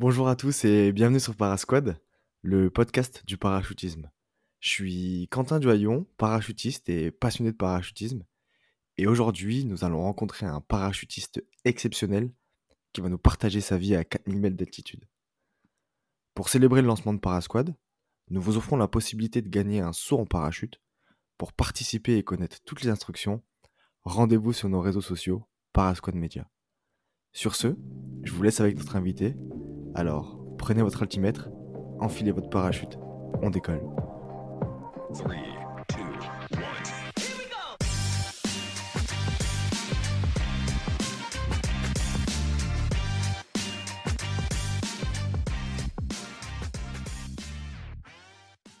Bonjour à tous et bienvenue sur Parasquad, le podcast du parachutisme. Je suis Quentin Duhaillon, parachutiste et passionné de parachutisme. Et aujourd'hui, nous allons rencontrer un parachutiste exceptionnel qui va nous partager sa vie à 4000 mètres d'altitude. Pour célébrer le lancement de Parasquad, nous vous offrons la possibilité de gagner un saut en parachute. Pour participer et connaître toutes les instructions, rendez-vous sur nos réseaux sociaux Parasquad Media. Sur ce, je vous laisse avec notre invité alors, prenez votre altimètre, enfilez votre parachute, on décolle.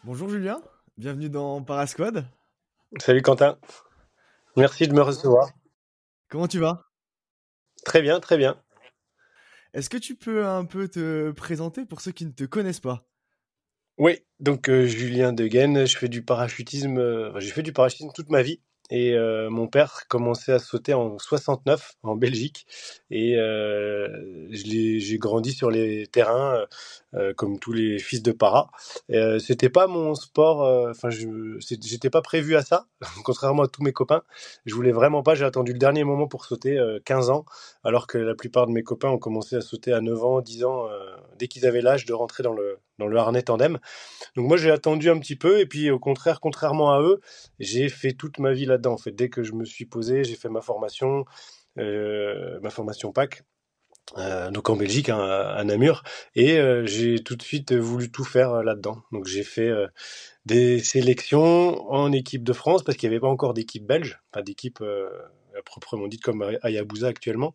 Bonjour Julien, bienvenue dans Parasquad. Salut Quentin, merci de me recevoir. Comment tu vas? Très bien, très bien. Est-ce que tu peux un peu te présenter pour ceux qui ne te connaissent pas? Oui, donc euh, Julien Deguen, je fais du parachutisme, euh, j'ai fait du parachutisme toute ma vie. Et euh, mon père commençait à sauter en 69 en Belgique. Et euh, j'ai grandi sur les terrains euh, euh, comme tous les fils de para. Euh, C'était pas mon sport. Enfin, je j'étais pas prévu à ça, contrairement à tous mes copains. Je voulais vraiment pas. J'ai attendu le dernier moment pour sauter, 15 ans, alors que la plupart de mes copains ont commencé à sauter à 9 ans, 10 ans, dès qu'ils avaient l'âge de rentrer dans le dans le harnais tandem. Donc moi j'ai attendu un petit peu et puis au contraire, contrairement à eux, j'ai fait toute ma vie là-dedans. En fait, dès que je me suis posé, j'ai fait ma formation, euh, ma formation PAC. Euh, donc en Belgique, hein, à Namur, et euh, j'ai tout de suite voulu tout faire euh, là-dedans. Donc j'ai fait euh, des sélections en équipe de France parce qu'il n'y avait pas encore d'équipe belge, pas d'équipe euh, proprement dite comme à Yabusa actuellement.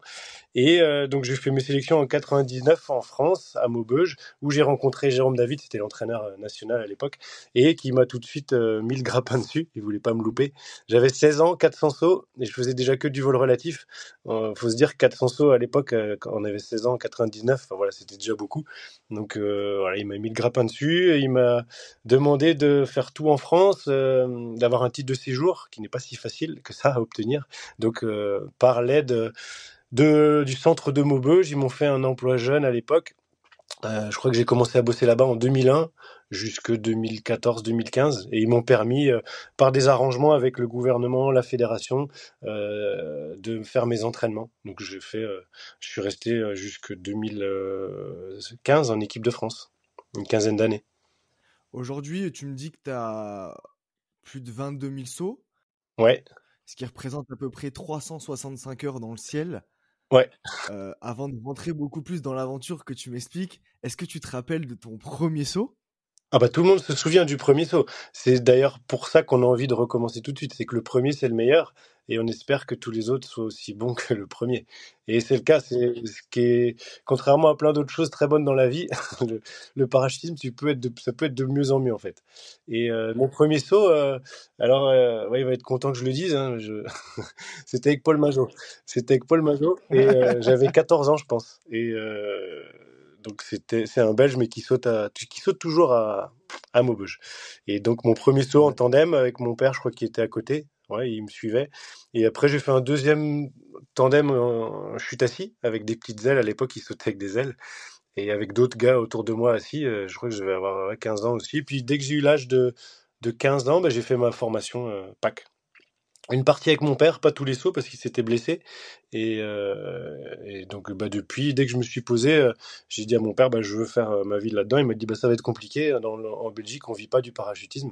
Et euh, donc j'ai fait mes sélections en 99 en France, à Maubeuge, où j'ai rencontré Jérôme David, c'était l'entraîneur euh, national à l'époque, et qui m'a tout de suite euh, mis le grappin dessus, il voulait pas me louper. J'avais 16 ans, 400 sauts, et je faisais déjà que du vol relatif. Euh, faut se dire 400 sauts à l'époque, quand on avait 16 ans, 99, enfin, voilà, c'était déjà beaucoup. Donc voilà, il m'a mis le grappin dessus, il m'a demandé de faire tout en France, d'avoir un titre de séjour, qui n'est pas si facile que ça à obtenir. Donc euh, par l'aide de, du centre de Maubeuge. Ils m'ont fait un emploi jeune à l'époque. Euh, je crois que j'ai commencé à bosser là-bas en 2001 jusque 2014-2015 et ils m'ont permis, euh, par des arrangements avec le gouvernement, la fédération, euh, de faire mes entraînements. Donc j'ai fait, euh, je suis resté jusque 2015 en équipe de France, une quinzaine d'années. Aujourd'hui, tu me dis que tu as plus de 22 000 sauts. Ouais. Ce qui représente à peu près 365 heures dans le ciel. Ouais. Euh, avant de rentrer beaucoup plus dans l'aventure que tu m'expliques, est-ce que tu te rappelles de ton premier saut? Ah bah tout le monde se souvient du premier saut. C'est d'ailleurs pour ça qu'on a envie de recommencer tout de suite. C'est que le premier c'est le meilleur et on espère que tous les autres soient aussi bons que le premier. Et c'est le cas. C'est ce qui est contrairement à plein d'autres choses très bonnes dans la vie, le, parachutisme, ça peut être de mieux en mieux en fait. Et euh, mon premier saut, euh, alors euh, ouais, il va être content que je le dise. Hein. C'était avec Paul Majot. C'était avec Paul Majot et j'avais 14 ans je pense. Et donc c'était c'est un Belge mais qui saute à, qui saute toujours à à Maubeuge. Et donc mon premier saut en tandem avec mon père, je crois qu'il était à côté. Ouais, il me suivait. Et après j'ai fait un deuxième tandem en chute assis avec des petites ailes. À l'époque, il sautait avec des ailes et avec d'autres gars autour de moi assis. Euh, je crois que je devais avoir ouais, 15 ans aussi. Puis dès que j'ai eu l'âge de de 15 ans, bah, j'ai fait ma formation euh, PAC. Une partie avec mon père, pas tous les sauts parce qu'il s'était blessé. Et, euh, et donc bah, depuis, dès que je me suis posé, euh, j'ai dit à mon père, bah, je veux faire euh, ma vie là-dedans. Il m'a dit, bah, ça va être compliqué. Dans, en Belgique, on vit pas du parachutisme.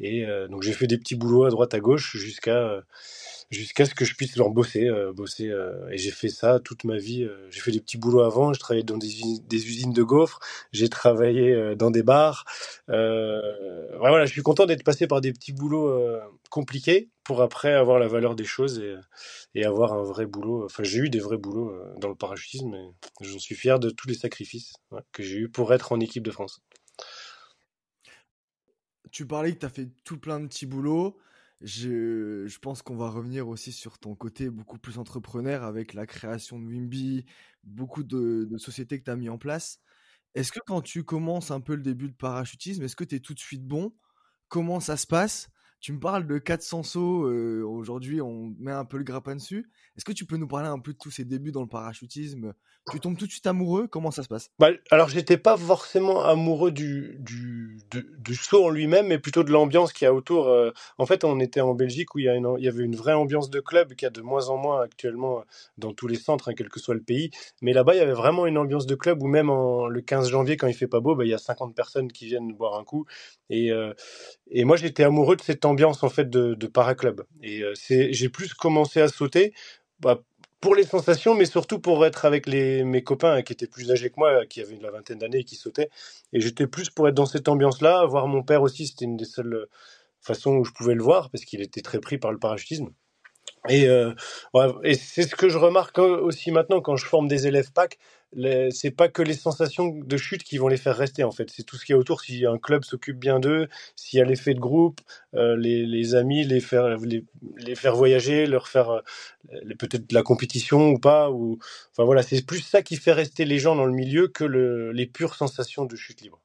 Et euh, donc j'ai fait des petits boulots à droite à gauche jusqu'à euh, jusqu'à ce que je puisse leur bosser, euh, et j'ai fait ça toute ma vie. j'ai fait des petits boulots avant. Je travaillais dans des, usines- de gaufres. J'ai travaillé dans des bars. Voilà, je suis content d'être passé par des petits boulots compliqués pour après avoir la valeur des choses et, avoir un vrai boulot. Enfin, j'ai eu des vrais boulots dans le parachutisme et j'en suis fier de tous les sacrifices que j'ai eu pour être en équipe de France. Tu parlais que tu as fait tout plein de petits boulots. Je, je pense qu'on va revenir aussi sur ton côté beaucoup plus entrepreneur avec la création de Wimby, beaucoup de, sociétés que tu as mis en place. Est-ce que quand tu commences un peu le début de parachutisme, est-ce que tu es tout de suite bon? Comment ça se passe? Tu me parles de 400 sauts, euh, aujourd'hui on met un peu le grappin dessus. Est-ce que tu peux nous parler un peu de tous ces débuts dans le parachutisme? Tu tombes tout de suite amoureux Comment ça se passe? Bah, Alors j'étais pas forcément amoureux du, du, du, saut en lui-même, mais plutôt de l'ambiance qu'il y a autour. Euh. en fait, on était en Belgique où il y, a il y avait une vraie ambiance de club qui a de moins en moins actuellement dans tous les centres, hein, quel que soit le pays. Mais là-bas, il y avait vraiment une ambiance de club où même le 15 janvier, quand il fait pas beau, bah, il y a 50 personnes qui viennent boire un coup. Et, euh, et moi, j'étais amoureux de cette ambiance en fait de, paraclub. Et euh, c'est, j'ai plus commencé à sauter bah, pour les sensations, mais surtout pour être avec les, mes copains hein, qui étaient plus âgés que moi, qui avaient la vingtaine d'années et qui sautaient. Et j'étais plus pour être dans cette ambiance-là. Voir mon père aussi, c'était une des seules façons où je pouvais le voir parce qu'il était très pris par le parachutisme. Et, euh, et c'est ce que je remarque aussi maintenant quand je forme des élèves PAC c'est pas que les sensations de chute qui vont les faire rester en fait. C'est tout ce qui est autour. Si un club s'occupe bien d'eux, s'il y a l'effet de groupe, euh, les, les, amis, les faire, les, les, faire voyager, leur faire euh, peut-être de la compétition ou pas. Ou enfin voilà, c'est plus ça qui fait rester les gens dans le milieu que le, les pures sensations de chute libre.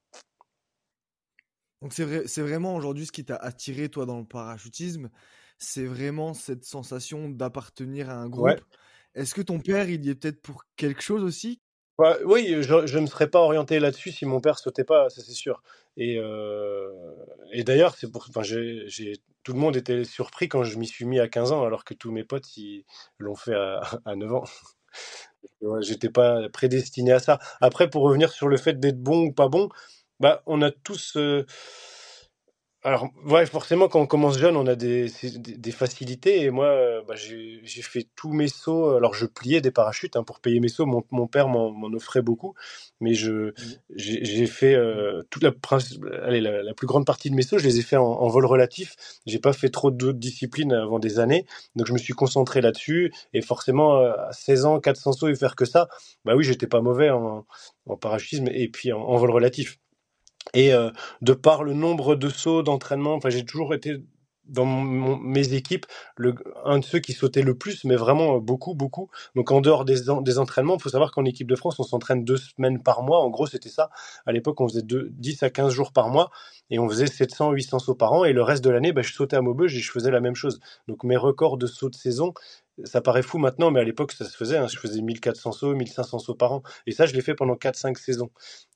Donc c'est vrai, c'est vraiment aujourd'hui ce qui t'a attiré toi dans le parachutisme, c'est vraiment cette sensation d'appartenir à un groupe. Est-ce que ton père, il y est peut-être pour quelque chose aussi? Bah, oui, je ne me serais pas orienté là-dessus si mon père sautait pas, ça c'est sûr. Et, euh, et d'ailleurs, c'est pour, enfin, j'ai, tout le monde était surpris quand je m'y suis mis à 15 ans, alors que tous mes potes ils l'ont fait à, à 9 ans. Ouais, J'étais pas prédestiné à ça. Après, pour revenir sur le fait d'être bon ou pas bon, bah, on a tous. euh, alors, ouais, forcément, quand on commence jeune, on a des, des, facilités. Et moi, euh, bah, j'ai fait tous mes sauts. Alors, je pliais des parachutes hein, pour payer mes sauts. Mon, mon père m'en offrait beaucoup. Mais je mmh. j'ai fait euh, toute la, allez, la, plus grande partie de mes sauts, je les ai fait en, vol relatif. J'ai pas fait trop d'autres disciplines avant des années. Donc, je me suis concentré là-dessus. Et forcément, euh, à 16 ans, 400 sauts et faire que ça, bah oui, j'étais pas mauvais en, en parachutisme et puis en vol relatif. Et euh, de par le nombre de sauts d'entraînement, enfin j'ai toujours été dans mes équipes le, un de ceux qui sautait le plus, mais vraiment beaucoup, beaucoup. Donc en dehors des, des entraînements, il faut savoir qu'en équipe de France, on s'entraîne deux semaines par mois. En gros, c'était ça. À l'époque, on faisait deux, 10 à 15 jours par mois et on faisait 700, 800 sauts par an. Et le reste de l'année, bah, je sautais à Maubeuge et je faisais la même chose. Donc mes records de sauts de saison, ça paraît fou maintenant, mais à l'époque, ça se faisait. Hein. Je faisais 1400 sauts, 1500 sauts par an. Et ça, je l'ai fait pendant 4-5 saisons.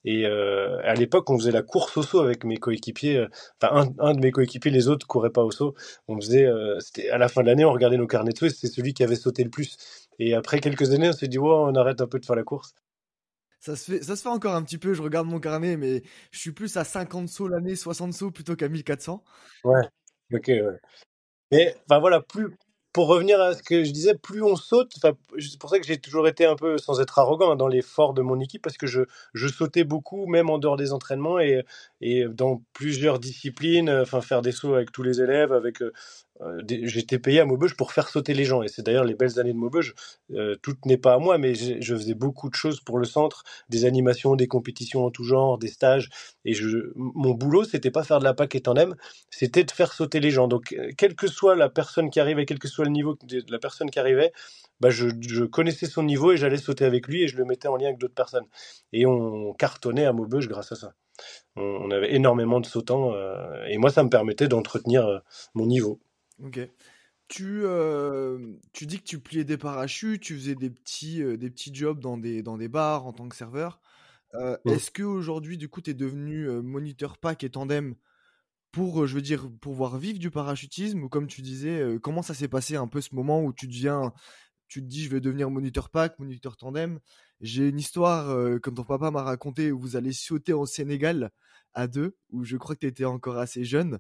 Et euh, à l'époque, on faisait la course au saut avec mes coéquipiers. Euh, enfin, un, de mes coéquipiers, les autres couraient pas au saut. On faisait, euh, c'était à la fin de l'année, on regardait nos carnets de sauts et c'était celui qui avait sauté le plus. Et après quelques années, on s'est dit, wow, on arrête un peu de faire la course. Ça se, fait, ça se fait encore un petit peu, je regarde mon carnet, mais je suis plus à 50 sauts l'année, 60 sauts plutôt qu'à 1400. Ouais, ok, ouais. Mais enfin voilà, plus, pour revenir à ce que je disais, plus on saute, c'est pour ça que j'ai toujours été un peu, sans être arrogant, hein, dans l'effort de mon équipe, parce que je, sautais beaucoup, même en dehors des entraînements et, dans plusieurs disciplines, enfin faire des sauts avec tous les élèves, avec euh, euh, j'étais payé à Maubeuge pour faire sauter les gens. Et c'est d'ailleurs les belles années de Maubeuge. Euh, tout n'est pas à moi, mais je faisais beaucoup de choses pour le centre, des animations, des compétitions en tout genre, des stages. Et mon boulot, c'était pas faire de la PAC et tandem, c'était de faire sauter les gens. Donc, euh, quelle que soit la personne qui arrivait, quel que soit le niveau de la personne qui arrivait, bah je, connaissais son niveau et j'allais sauter avec lui et je le mettais en lien avec d'autres personnes. Et on cartonnait à Maubeuge grâce à ça. On, avait énormément de sautants euh, et moi, ça me permettait d'entretenir mon niveau. Ok. Tu, tu dis que tu pliais des parachutes, tu faisais des petits, des petits jobs dans des, dans des bars en tant que serveur. Mmh. Est-ce qu'aujourd'hui, du coup, tu es devenu moniteur pack et tandem pour, je veux dire, pouvoir vivre du parachutisme? Ou comme tu disais, comment ça s'est passé un peu ce moment où tu deviens, tu te dis, je vais devenir moniteur pack, moniteur tandem? J'ai une histoire, comme ton papa m'a raconté, où vous allez sauter au Sénégal à deux, où je crois que tu étais encore assez jeune.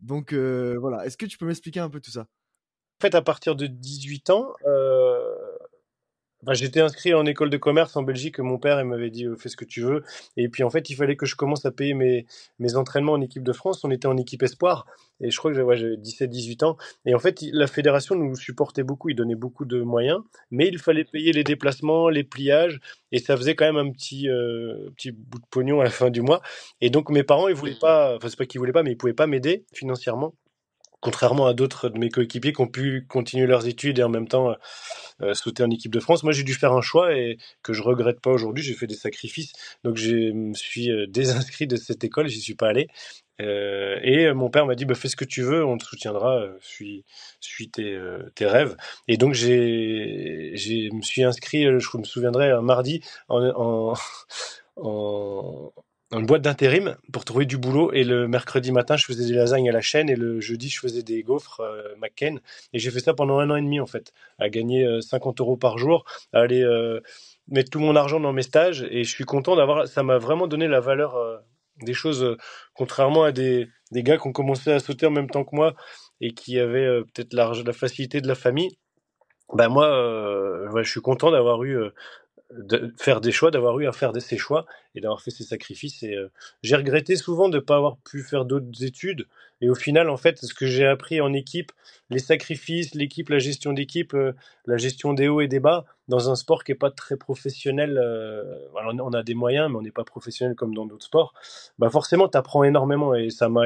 Donc voilà, est-ce que tu peux m'expliquer un peu tout ça? En fait, à partir de 18 ans, j'étais inscrit en école de commerce en Belgique. Mon père m'avait dit fais ce que tu veux. Et puis en fait, il fallait que je commence à payer mes, mes entraînements en équipe de France. On était en équipe espoir. Et je crois que j'avais 17-18 ans. Et en fait, la fédération nous supportait beaucoup. Il donnait beaucoup de moyens. Mais il fallait payer les déplacements, les pliages. Et ça faisait quand même un petit, petit bout de pognon à la fin du mois. Et donc mes parents, ils voulaient pas, enfin c'est pas qu'ils voulaient pas, mais ils pouvaient pas m'aider financièrement. Contrairement à d'autres de mes coéquipiers qui ont pu continuer leurs études et en même temps euh, sauter en équipe de France. Moi, j'ai dû faire un choix et que je regrette pas aujourd'hui. J'ai fait des sacrifices, donc je me suis désinscrit de cette école. J'y suis pas allé. Euh, et mon père m'a dit bah, fais ce que tu veux, on te soutiendra, suis, suis tes, tes rêves. Et donc j'ai, j'ai me suis inscrit, je me souviendrai, un mardi en, en, en une boîte d'intérim pour trouver du boulot. Et le mercredi matin, je faisais des lasagnes à la chaîne et le jeudi, je faisais des gaufres euh, McCain. Et j'ai fait ça pendant un an et demi, en fait, à gagner 50 euros par jour, à aller mettre tout mon argent dans mes stages. Et je suis content d'avoir. Ça m'a vraiment donné la valeur des choses, euh, contrairement à des, des, gars qui ont commencé à sauter en même temps que moi et qui avaient euh, peut-être la, la, facilité de la famille. Ben moi, euh, je suis content d'avoir eu de faire des choix, d'avoir eu à faire de ces choix et d'avoir fait ces sacrifices. Et euh, j'ai regretté souvent de ne pas avoir pu faire d'autres études. Et au final, en fait, ce que j'ai appris en équipe, les sacrifices, l'équipe, la gestion d'équipe, euh, la gestion des hauts et des bas, dans un sport qui n'est pas très professionnel. Euh, alors on a des moyens, mais on n'est pas professionnel comme dans d'autres sports. Bah forcément, tu apprends énormément et ça m'a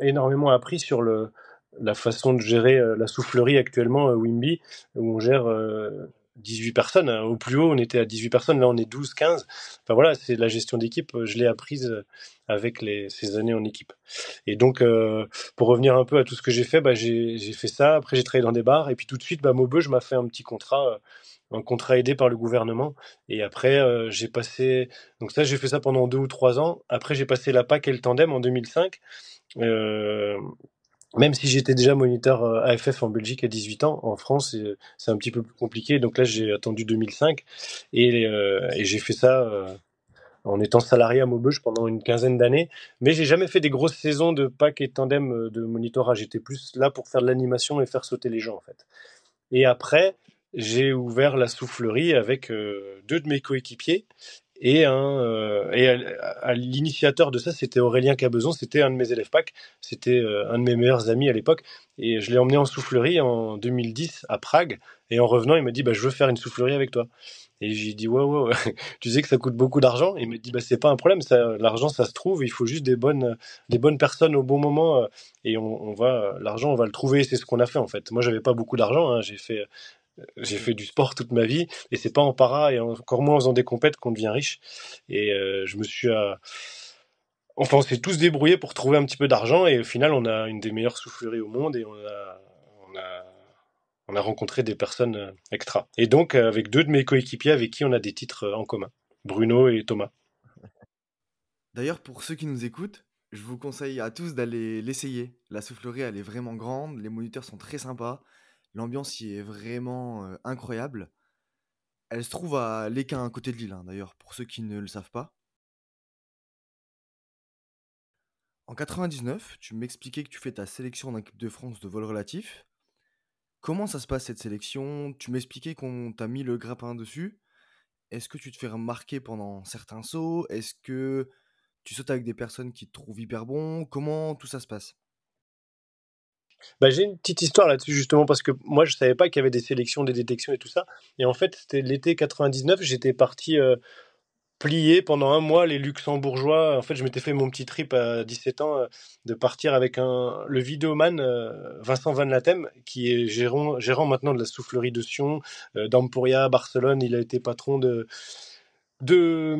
énormément appris sur le, la façon de gérer la soufflerie actuellement Wimby, où on gère 18 personnes. Hein. Au plus haut, on était à 18 personnes. Là, on est 12, 15. Enfin voilà, c'est la gestion d'équipe. Je l'ai apprise euh, avec ces années en équipe. Et donc, euh, pour revenir un peu à tout ce que j'ai fait, bah, j'ai fait ça. Après, j'ai travaillé dans des bars. Et puis tout de suite, bah, Maubeuge m'a fait un petit contrat, euh, un contrat aidé par le gouvernement. Et après, j'ai passé. Donc ça, j'ai fait ça pendant deux ou trois ans. Après, j'ai passé la PAC et le tandem en 2005. Euh, même si j'étais déjà moniteur euh, AFF en Belgique à 18 ans, en France, c'est un petit peu plus compliqué. Donc là, j'ai attendu 2005 et, euh, et j'ai fait ça euh, en étant salarié à Maubeuge pendant une quinzaine d'années. Mais j'ai jamais fait des grosses saisons de pack et tandem de monitorat. J'étais plus là pour faire de l'animation et faire sauter les gens, en fait. Et après, j'ai ouvert la soufflerie avec deux de mes coéquipiers et, euh, à, l'initiateur de ça, c'était Aurélien Cabezon, c'était un de mes élèves PAC, c'était euh, un de mes meilleurs amis à l'époque. Et je l'ai emmené en soufflerie en 2010 à Prague. Et en revenant, il m'a dit bah, Je veux faire une soufflerie avec toi. Et j'ai dit ouais, tu sais que ça coûte beaucoup d'argent. Il m'a dit bah, C'est pas un problème, l'argent ça se trouve, il faut juste des bonnes, des bonnes personnes au bon moment. Euh, et on, on va, l'argent, on va le trouver. C'est ce qu'on a fait en fait. Moi, j'avais pas beaucoup d'argent. Hein. J'ai fait j'ai fait du sport toute ma vie et c'est pas en para et encore moins en faisant des compètes qu'on devient riche. Et euh, je me suis, euh, enfin, on s'est tous débrouillés pour trouver un petit peu d'argent et au final, on a une des meilleures souffleries au monde et on a, on a, on a rencontré des personnes euh, extra. Et donc, avec deux de mes coéquipiers avec qui on a des titres en commun, Bruno et Thomas. D'ailleurs, pour ceux qui nous écoutent, je vous conseille à tous d'aller l'essayer. La soufflerie, elle est vraiment grande, les moniteurs sont très sympas. L'ambiance y est vraiment incroyable. Elle se trouve à l'Équin, à côté de Lille, hein, d'ailleurs, pour ceux qui ne le savent pas. En 99, tu m'expliquais que tu fais ta sélection en équipe de France de vol relatif. Comment ça se passe cette sélection? Tu m'expliquais qu'on t'a mis le grappin dessus. Est-ce que tu te fais remarquer pendant certains sauts? Est-ce que tu sautes avec des personnes qui te trouvent hyper bon? Comment tout ça se passe? Bah, j'ai une petite histoire là-dessus justement parce que moi je savais pas qu'il y avait des sélections, des détections et tout ça. Et en fait, c'était l'été 99, j'étais parti euh, plier pendant un mois les luxembourgeois. En fait, je m'étais fait mon petit trip à 17 ans euh, de partir avec le vidéoman euh, Vincent Van Latem, qui est gérant, gérant maintenant de la soufflerie de Sion, d'Ampuria, Barcelone. Il a été patron de de,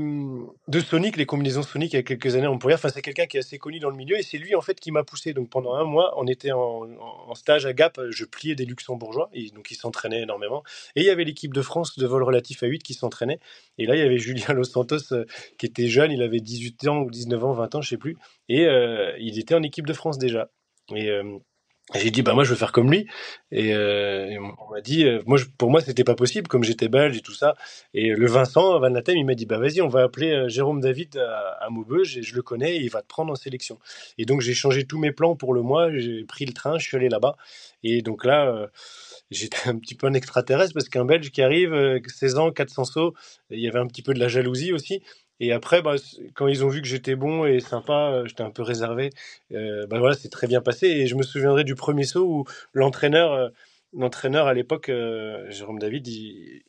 de Sonic, les combinaisons Sonic il y a quelques années en pourrière. Enfin, c'est quelqu'un qui est assez connu dans le milieu et c'est lui en fait qui m'a poussé. Donc pendant un mois, on était en, stage à Gap, je pliais des luxembourgeois et donc ils s'entraînaient énormément. Et il y avait l'équipe de France de vol relatif à 8 qui s'entraînait. Et là, il y avait Julien Los Santos euh, qui était jeune, il avait 18 ans ou 19 ans, 20 ans, je sais plus. Et euh, il était en équipe de France déjà. Et euh, j'ai dit bah moi je veux faire comme lui. Et, euh, on m'a dit euh, moi pour moi c'était pas possible comme j'étais belge et tout ça. Et le Vincent Van Latem il m'a dit bah vas-y on va appeler euh, Jérôme David à, à Maubeuge et je le connais et il va te prendre en sélection. Et donc j'ai changé tous mes plans pour le mois. J'ai pris le train je suis allé là-bas. Et donc là j'étais un petit peu un extraterrestre parce qu'un Belge qui arrive 16 ans 400 sauts il y avait un petit peu de la jalousie aussi et après, bah, quand ils ont vu que j'étais bon et sympa, euh, j'étais un peu réservé. Euh, bah voilà, c'est très bien passé. Et je me souviendrai du premier saut où l'entraîneur, euh, l'entraîneur à l'époque, Jérôme David, il,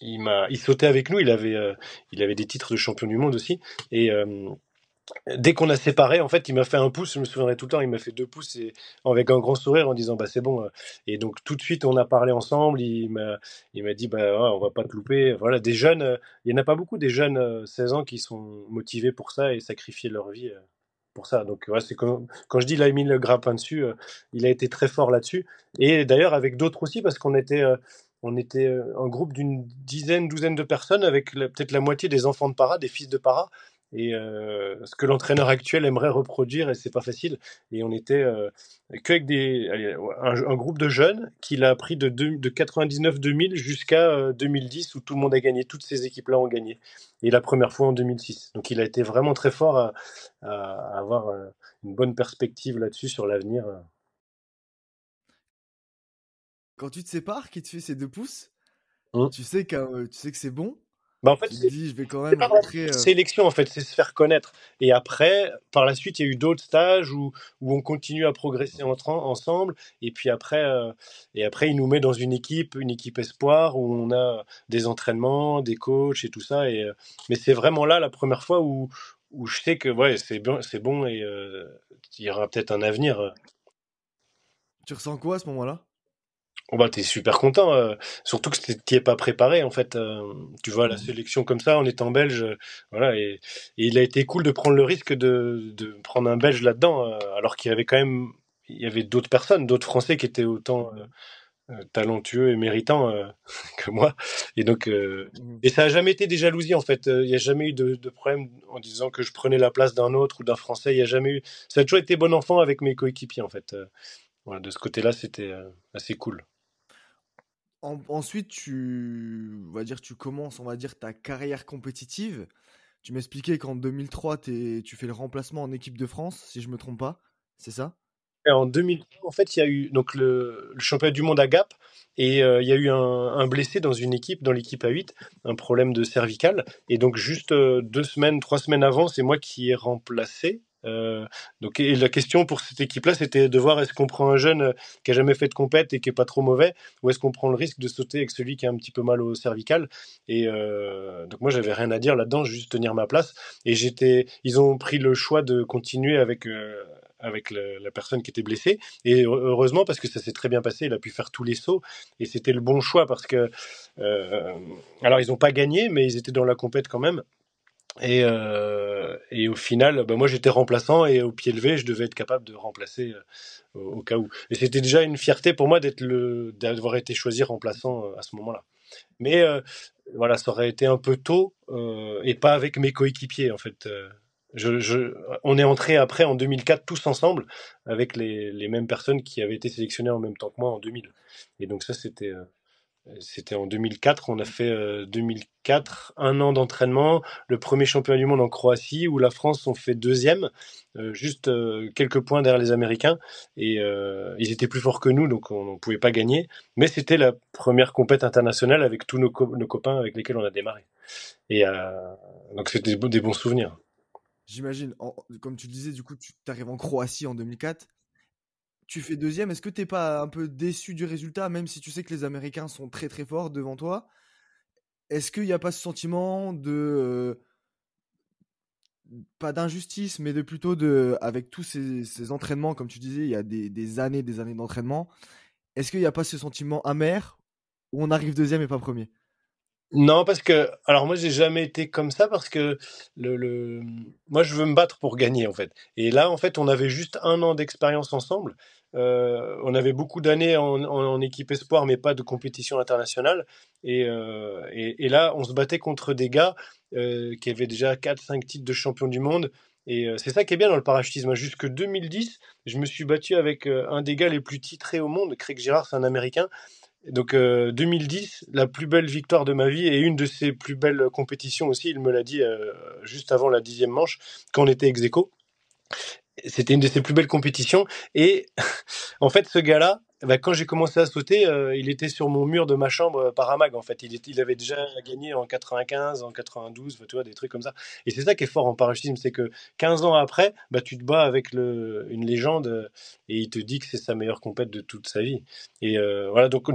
il m'a, il sautait avec nous. Il avait, il avait des titres de champion du monde aussi. Et dès qu'on a séparé, en fait, il m'a fait un pouce, je me souviendrai tout le temps, il m'a fait deux pouces et, avec un grand sourire en disant bah c'est bon. Et donc tout de suite, on a parlé ensemble. Il m'a, dit bah on va pas te louper. Voilà, des jeunes, il y en a pas beaucoup des jeunes 16 ans qui sont motivés pour ça et sacrifier leur vie pour ça. Donc c'est quand, je dis il a mis le grappin dessus, il a été très fort là-dessus. Et d'ailleurs avec d'autres aussi parce qu'on était on était un groupe d'une dizaine, douzaine de personnes avec peut-être la moitié des enfants de para, des fils de para, et euh, ce que l'entraîneur actuel aimerait reproduire et c'est pas facile et on était euh, que avec des un, groupe de jeunes qu'il a pris de, de 99 2000 jusqu'à 2010 euh, où tout le monde a gagné toutes ces équipes là ont gagné. Et la première fois en 2006 donc il a été vraiment très fort à, avoir une bonne perspective là-dessus sur l'avenir quand tu te sépares qui te fait ces deux pouces mmh. tu sais que tu sais que c'est bon bah en fait, c'est je vais quand même euh sélection en fait, c'est se faire connaître. Et après, par la suite, il y a eu d'autres stages où, où on continue à progresser ensemble. Et puis après, euh, et après, il nous met dans une équipe, une équipe espoir où on a des entraînements, des coachs et tout ça. Et, euh, mais c'est vraiment là la première fois où, où je sais que ouais, c'est bon, c'est bon et il y aura peut-être un avenir. Tu ressens quoi à ce moment-là? Oh bah t'es super content, euh, surtout que t'y es pas préparé en fait. Euh, tu vois la mmh. sélection comme ça en étant belge, euh, voilà et, il a été cool de prendre le risque de, de prendre un belge là-dedans, alors qu'il y avait quand même il y avait d'autres personnes, d'autres Français qui étaient autant talentueux et méritants que moi. Et donc mmh. et ça a jamais été des jalousies en fait. Il n'y a jamais eu de, de, problème en disant que je prenais la place d'un autre ou d'un Français. Il y a jamais eu. Ça a toujours été bon enfant avec mes coéquipiers en fait. Voilà, de ce côté-là, c'était assez cool ensuite, tu, va dire, tu commences, on va dire, ta carrière compétitive. Tu m'expliquais qu'en 2003, tu fais le remplacement en équipe de France, si je me trompe pas, c'est ça? En 2003, en fait, il y a eu donc le, championnat du monde à Gap et euh, il y a eu un, blessé dans une équipe, dans l'équipe A8, un problème de cervical. Et donc, juste euh, deux semaines, trois semaines avant, c'est moi qui ai remplacé euh, donc, et la question pour cette équipe-là, c'était de voir est-ce qu'on prend un jeune euh, qui a jamais fait de compète et qui est pas trop mauvais, ou est-ce qu'on prend le risque de sauter avec celui qui a un petit peu mal au cervical? Et euh, donc moi, j'avais rien à dire là-dedans, juste tenir ma place. Et j'étais, ils ont pris le choix de continuer avec. avec la, personne qui était blessée. Et heureusement, parce que ça s'est très bien passé, il a pu faire tous les sauts. Et c'était le bon choix parce que. alors, ils n'ont pas gagné, mais ils étaient dans la compète quand même. Et, euh, et au final, bah moi j'étais remplaçant et au pied levé, je devais être capable de remplacer euh, au, cas où. Et c'était déjà une fierté pour moi d'être le d'avoir été choisi remplaçant euh, à ce moment-là. Mais voilà, ça aurait été un peu tôt et pas avec mes coéquipiers en fait. Je, on est entré après en 2004 tous ensemble avec les, les, mêmes personnes qui avaient été sélectionnées en même temps que moi en 2000. Et donc ça c'était c'était en 2004, on a fait 2004, euh, un an d'entraînement, le premier championnat du monde en Croatie, où la France ont fait deuxième, euh, juste euh, quelques points derrière les Américains, et ils étaient plus forts que nous, donc on ne pouvait pas gagner, mais c'était la première compète internationale avec tous nos, copains avec lesquels on a démarré. Et donc c'était des bons souvenirs. J'imagine, comme tu disais, du coup, tu arrives en Croatie en 2004 tu fais deuxième. Est-ce que t'es pas un peu déçu du résultat, même si tu sais que les Américains sont très très forts devant toi? Est-ce qu'il n'y a pas ce sentiment de pas d'injustice, mais de plutôt de avec tous ces, entraînements, comme tu disais, il y a des, des années, des années d'entraînement. Est-ce qu'il n'y a pas ce sentiment amer où on arrive deuxième et pas premier? Non, parce que, alors moi, j'ai jamais été comme ça parce que le, moi, je veux me battre pour gagner, en fait. Et là, en fait, on avait juste un an d'expérience ensemble. Euh, on avait beaucoup d'années en, équipe espoir, mais pas de compétition internationale. Et, euh, et, là, on se battait contre des gars euh, qui avaient déjà 4-5 titres de champion du monde. Et c'est ça qui est bien dans le parachutisme. Jusque 2010, je me suis battu avec un des gars les plus titrés au monde. Craig Girard, c'est un Américain. Donc 2010, euh, la plus belle victoire de ma vie et une de ses plus belles compétitions aussi. Il me l'a dit euh, juste avant la dixième manche, quand on était ex -aequo. C'était une de ses plus belles compétitions. Et en fait, ce gars-là, bah, quand j'ai commencé à sauter, euh, il était sur mon mur de ma chambre euh, par Amag, en fait. Il, avait déjà gagné en 95, en 92, tu vois, des trucs comme ça. Et c'est ça qui est fort en parachutisme, c'est que 15 ans après, bah, tu te bats avec une légende euh, et il te dit que c'est sa meilleure compète de toute sa vie. Et voilà, donc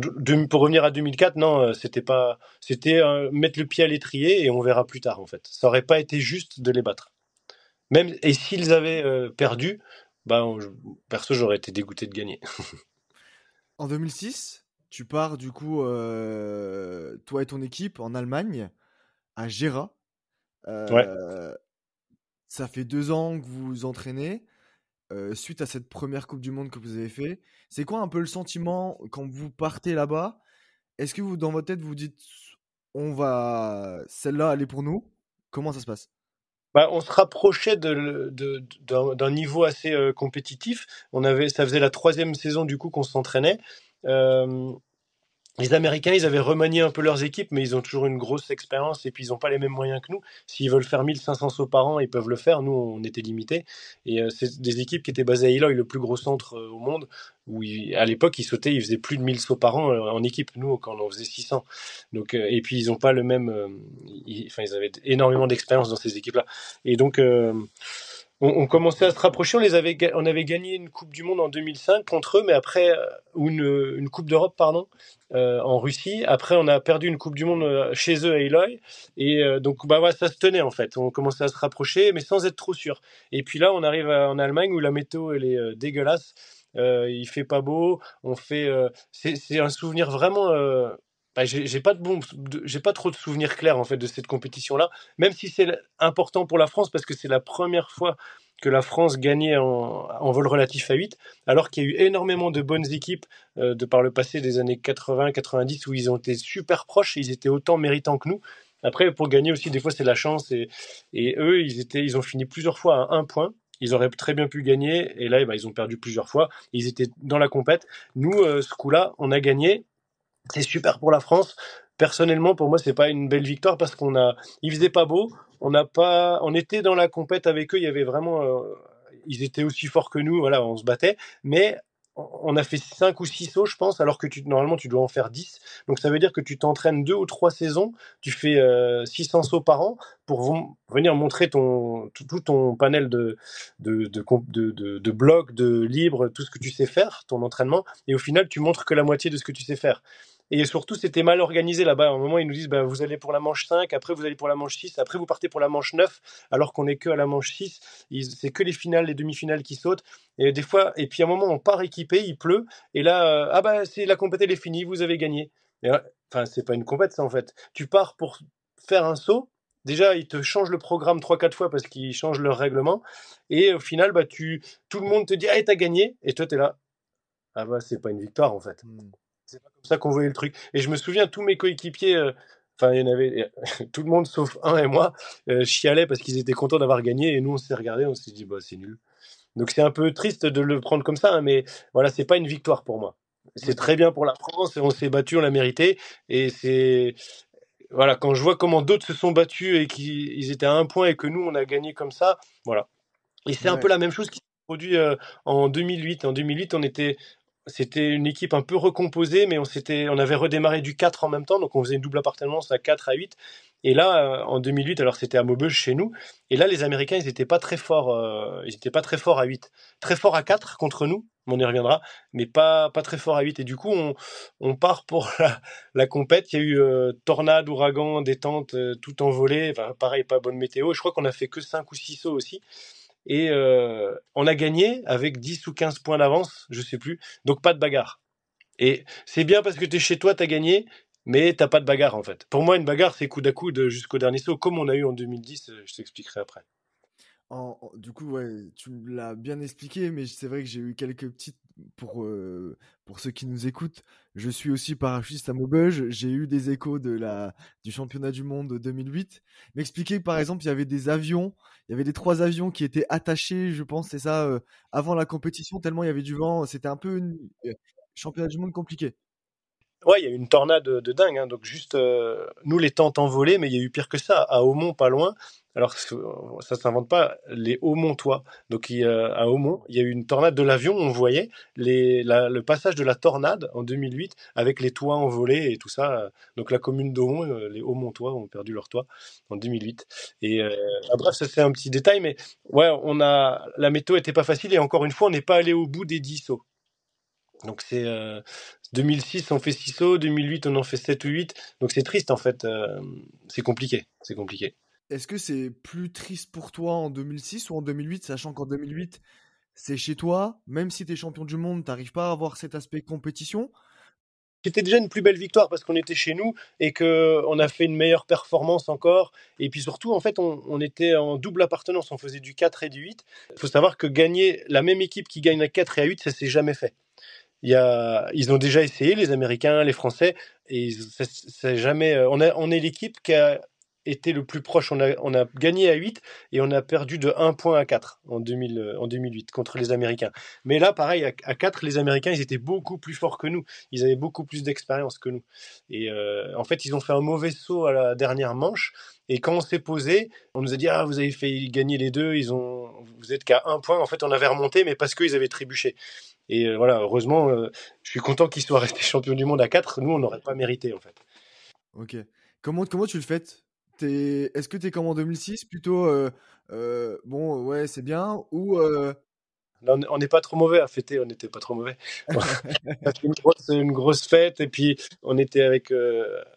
pour revenir à 2004, non, c'était pas, c'était mettre le pied à l'étrier et on verra plus tard, en fait. Ça aurait pas été juste de les battre. Même, et s'ils avaient euh, perdu, bah, on- je- perso, j'aurais été dégoûté de gagner. En 2006, tu pars du coup, euh, toi et ton équipe, en Allemagne, à Gera. Ouais. Euh, ça fait deux ans que vous vous entraînez. euh, suite à cette première Coupe du Monde que vous avez fait, c'est quoi un peu le sentiment quand vous partez là-bas? Est-ce que vous, dans votre tête, vous dites, on va, celle-là, elle est pour nous? Comment ça se passe? Bah, on se rapprochait de, d'un niveau assez euh, compétitif. On avait, ça faisait la troisième saison du coup qu'on s'entraînait. Euh, Les Américains, ils avaient remanié un peu leurs équipes, mais ils ont toujours une grosse expérience et puis ils n'ont pas les mêmes moyens que nous. S'ils veulent faire 1500 sauts par an, ils peuvent le faire. Nous, on était limités. Et euh, c'est des équipes qui étaient basées à Eloy, le plus gros centre euh, au monde, où à l'époque, ils sautaient, ils faisaient plus de 1000 sauts par an euh, en équipe. Nous, quand on en faisait 600. Donc, et puis, ils n'ont pas le même. euh, ils, enfin, ils avaient énormément d'expérience dans ces équipes-là. Et donc, on, on commençait à se rapprocher. On les avait, on avait gagné une Coupe du Monde en 2005 contre eux, mais après, euh, ou une, une Coupe d'Europe, pardon, euh, en Russie. Après, on a perdu une Coupe du Monde euh, chez eux à Eloy. Et euh, donc, bah ouais, ça se tenait en fait. On commençait à se rapprocher, mais sans être trop sûr. Et puis là, on arrive en Allemagne où la météo elle est euh, dégueulasse. Euh, il fait pas beau. On fait. euh, c'est un souvenir vraiment. Euh, bah, j'ai pas de bon, j'ai pas trop de souvenirs clairs en fait de cette compétition-là. Même si c'est important pour la France parce que c'est la première fois que la France gagnait en, vol relatif à 8, alors qu'il y a eu énormément de bonnes équipes euh, de par le passé des années 80-90 où ils ont été super proches ils étaient autant méritants que nous. Après, pour gagner aussi, des fois, c'est la chance. Et, eux, ils, étaient, ils ont fini plusieurs fois à un point. Ils auraient très bien pu gagner. Et là, eh ben, ils ont perdu plusieurs fois. Ils étaient dans la compète. Nous, euh, ce coup-là, on a gagné. C'est super pour la France. Personnellement, pour moi, c'est pas une belle victoire parce qu'on a, il faisait pas beau. On n'a pas, on était dans la compète avec eux. Il y avait vraiment, euh, ils étaient aussi forts que nous. Voilà, on se battait. Mais on a fait 5 ou 6 sauts, je pense, alors que tu, normalement tu dois en faire 10. Donc ça veut dire que tu t'entraînes deux ou trois saisons, tu fais euh, 600 sauts par an pour venir montrer ton, tout, ton panel de, de, de, de, de blocs, de libres, tout ce que tu sais faire, ton entraînement. Et au final, tu montres que la moitié de ce que tu sais faire. Et surtout, c'était mal organisé là-bas. À un moment, ils nous disent bah, vous allez pour la manche 5, après vous allez pour la manche 6, après vous partez pour la manche 9, alors qu'on est que à la manche 6. C'est que les finales, les demi-finales qui sautent. Et des fois, et puis à un moment, on part équipé, il pleut, et là, euh, ah bah, la compétition elle est finie, vous avez gagné. Enfin, c'est pas une compète, ça en fait. Tu pars pour faire un saut. Déjà, ils te changent le programme 3-4 fois parce qu'ils changent leur règlement. Et au final, bah, tu, tout le monde te dit Ah, t'as gagné. Et toi, t'es là. Ah, bah, c'est pas une victoire en fait. Mmh. C'est pas comme ça qu'on voyait le truc. Et je me souviens, tous mes coéquipiers, euh, enfin, il y en avait, tout le monde sauf un et moi, euh, chialaient parce qu'ils étaient contents d'avoir gagné. Et nous, on s'est regardé, on s'est dit, bah, c'est nul. Donc c'est un peu triste de le prendre comme ça, hein, mais voilà, c'est pas une victoire pour moi. C'est très bien pour la France, et on s'est battu, on l'a mérité. Et c'est. Voilà, quand je vois comment d'autres se sont battus et qu'ils étaient à un point et que nous, on a gagné comme ça, voilà. Et c'est ouais. un peu la même chose qui s'est produit euh, en 2008. En 2008, on était c'était une équipe un peu recomposée, mais on, on avait redémarré du 4 en même temps, donc on faisait une double appartenance à 4 à 8. Et là, en 2008, alors c'était à Maubeuge chez nous, et là, les Américains, ils n'étaient pas très forts, euh, ils pas très forts à 8. Très forts à 4 contre nous, on y reviendra, mais pas, pas très fort à 8. Et du coup, on, part pour la, la compète. Il y a eu euh, tornade, ouragan, détente, euh, tout envolé. Enfin, pareil, pas bonne météo. Je crois qu'on a fait que 5 ou 6 sauts aussi et euh, on a gagné avec 10 ou 15 points d'avance, je sais plus. Donc pas de bagarre. Et c'est bien parce que tu es chez toi, tu as gagné, mais t'as pas de bagarre en fait. Pour moi, une bagarre, c'est coude à coude jusqu'au dernier saut, comme on a eu en 2010, je t'expliquerai après. En, en, du coup, ouais, tu l'as bien expliqué, mais c'est vrai que j'ai eu quelques petites pour euh, pour ceux qui nous écoutent. Je suis aussi parachutiste à Maubeuge. J'ai eu des échos de la du championnat du monde 2008. M'expliquer par exemple, il y avait des avions, il y avait des trois avions qui étaient attachés, je pense, c'est ça, euh, avant la compétition tellement il y avait du vent. C'était un peu une euh, championnat du monde compliqué. Ouais, il y a eu une tornade de, de dingue. Hein. Donc juste, euh, nous les tentes envolées, mais il y a eu pire que ça. À Aumont, pas loin. Alors ça s'invente pas. Les Aumontois. Donc euh, à Aumont, il y a eu une tornade de l'avion. On voyait le passage de la tornade en 2008 avec les toits envolés et tout ça. Donc la commune d'Aumont, euh, les Aumontois ont perdu leur toit en 2008. Et euh, ah, bref, c'est un petit détail, mais ouais, on a la météo était pas facile et encore une fois, on n'est pas allé au bout des 10 sauts. Donc c'est euh, 2006 on fait 6 sauts, 2008 on en fait 7 ou 8. Donc c'est triste en fait, euh, c'est compliqué, c'est compliqué. Est-ce que c'est plus triste pour toi en 2006 ou en 2008, sachant qu'en 2008, c'est chez toi, même si tu es champion du monde, t'arrives pas à avoir cet aspect compétition? C'était déjà une plus belle victoire parce qu'on était chez nous et qu'on a fait une meilleure performance encore. Et puis surtout, en fait, on, était en double appartenance. On faisait du 4 et du 8. Il faut savoir que gagner la même équipe qui gagne à 4 et à 8, ça s'est jamais fait. Ils ont déjà essayé, les Américains, les Français, et ça, jamais. Euh, on, on est l'équipe qui a été le plus proche. On a, on a gagné à 8 et on a perdu de 1 point à 4 en, 2000, euh, en 2008 contre les Américains. Mais là, pareil, à, 4, les Américains, ils étaient beaucoup plus forts que nous. Ils avaient beaucoup plus d'expérience que nous. Et euh, en fait, ils ont fait un mauvais saut à la dernière manche. Et quand on s'est posé, on nous a dit Ah, vous avez fait gagner les deux, ils ont, vous êtes qu'à un point. En fait, on avait remonté, mais parce qu'ils avaient trébuché. Et euh, voilà, heureusement, je suis content qu'ils soient restés champions du monde à 4. Nous, on n'aurait pas mérité, en fait. Ok. Comment, comment tu le fais est-ce que tu es comme en 2006, plutôt euh, euh, bon, ouais, c'est bien, ou euh on n'est pas trop mauvais à fêter, on n'était pas trop mauvais. une, grosse, une grosse fête, et puis on était avec,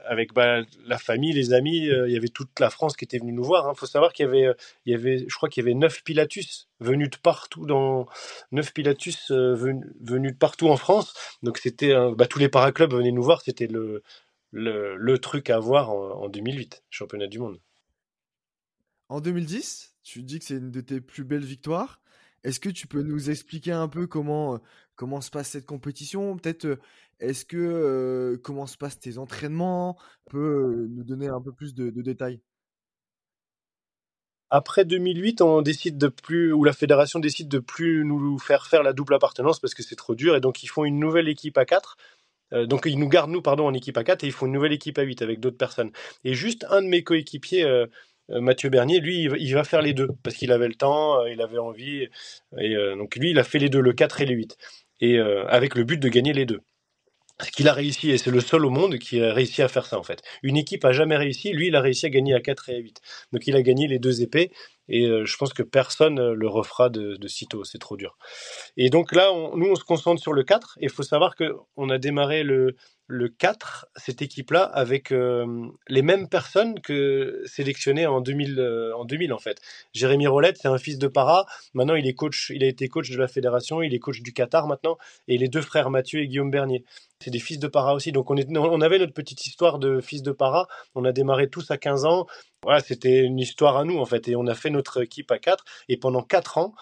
avec bah, la famille, les amis, il y avait toute la France qui était venue nous voir. Il hein. faut savoir qu'il y avait, il y avait, je crois qu'il y avait neuf Pilatus venus de partout, dans neuf Pilatus venus, venus de partout en France. Donc c'était, bah, tous les paraclubs venaient nous voir, c'était le, le, truc à voir en, 2008, championnat du monde. En 2010, tu dis que c'est une de tes plus belles victoires. Est-ce que tu peux nous expliquer un peu comment, comment se passe cette compétition? Peut-être, euh, est-ce que euh, comment se passent tes entraînements? Euh, nous donner un peu plus de, de détails? Après 2008, on décide de plus, ou la fédération décide de plus nous faire faire la double appartenance parce que c'est trop dur, et donc ils font une nouvelle équipe à 4 euh, donc ils nous gardent nous pardon en équipe à 4 et ils font une nouvelle équipe à 8 avec d'autres personnes. Et juste un de mes coéquipiers euh, euh, Mathieu Bernier, lui, il va faire les deux parce qu'il avait le temps, il avait envie. Et donc lui, il a fait les deux, le 4 et le 8. Et avec le but de gagner les deux. Ce qu'il a réussi, et c'est le seul au monde qui a réussi à faire ça en fait. Une équipe a jamais réussi, lui il a réussi à gagner à 4 et à 8. Donc il a gagné les deux épées, et je pense que personne le refera de, de sitôt, c'est trop dur. Et donc là, nous on se concentre sur le 4, et il faut savoir qu'on a démarré le, le 4, cette équipe-là, avec euh, les mêmes personnes que sélectionnées en 2000, euh, en 2000 en fait. Jérémy Rolette, c'est un fils de para. Maintenant, il est coach, il a été coach de la fédération, il est coach du Qatar maintenant, et les deux frères Mathieu et Guillaume Bernier. C'est des fils de para aussi. Donc on, est, on avait notre petite histoire de fils de para. On a démarré tous à 15 ans. Voilà, c'était une histoire à nous en fait. Et on a fait notre équipe à 4. Et pendant 4 ans,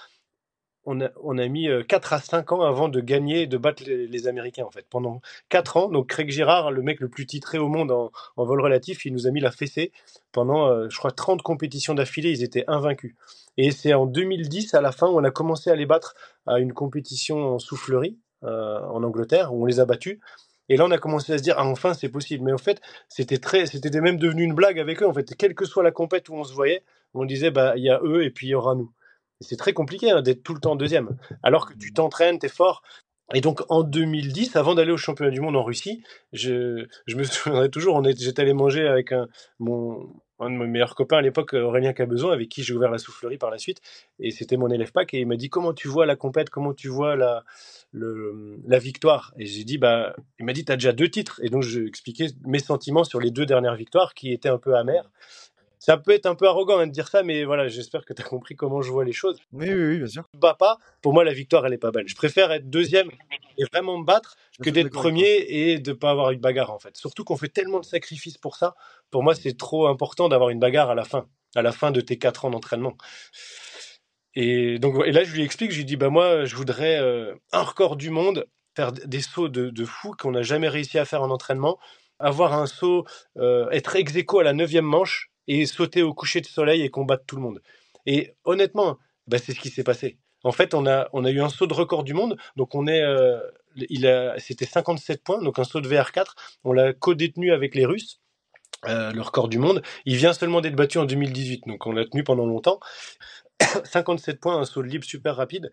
on a, mis 4 euh, à 5 ans avant de gagner, de battre les, Américains, en fait. Pendant 4 ans, donc Craig Girard, le mec le plus titré au monde en, vol relatif, il nous a mis la fessée. Pendant, euh, je crois, 30 compétitions d'affilée, ils étaient invaincus. Et c'est en 2010, à la fin, où on a commencé à les battre à une compétition en soufflerie, euh, en Angleterre, où on les a battus. Et là, on a commencé à se dire, ah, enfin, c'est possible. Mais en fait, c'était très, c'était même devenu une blague avec eux. En fait, quelle que soit la compète où on se voyait, on disait, bah, il y a eux et puis il y aura nous c'est très compliqué hein, d'être tout le temps deuxième. Alors que tu t'entraînes, tu es fort. Et donc en 2010, avant d'aller au championnat du monde en Russie, je, je me souviendrai toujours, j'étais allé manger avec un, mon, un de mes meilleurs copains à l'époque, Aurélien Cabezon, avec qui j'ai ouvert la soufflerie par la suite. Et c'était mon élève PAC. Et il m'a dit Comment tu vois la compète? Comment tu vois la, la victoire? Et j'ai dit bah, Il m'a dit Tu as déjà deux titres. Et donc, je expliquais mes sentiments sur les deux dernières victoires qui étaient un peu amères ça peut être un peu arrogant hein, de dire ça, mais voilà, j'espère que tu as compris comment je vois les choses. Oui, oui, oui bien sûr. Bats pas, pour moi, la victoire, elle est pas belle. Je préfère être deuxième et vraiment me battre que d'être premier et de pas avoir une bagarre, en fait. Surtout qu'on fait tellement de sacrifices pour ça. Pour moi, c'est trop important d'avoir une bagarre à la fin, à la fin de tes quatre ans d'entraînement. Et donc, et là, je lui explique, je lui dis, bah moi, je voudrais euh, un record du monde, faire des sauts de, de fou qu'on n'a jamais réussi à faire en entraînement, avoir un saut, euh, être ex à la neuvième manche, et sauter au coucher de soleil et combattre tout le monde. Et honnêtement, bah, c'est ce qui s'est passé. En fait, on a, eu un saut de record du monde. Donc, euh, c'était 57 points, donc un saut de VR4. On l'a co-détenu avec les Russes, euh, le record du monde. Il vient seulement d'être battu en 2018, donc on l'a tenu pendant longtemps. 57 points, un saut de libre super rapide.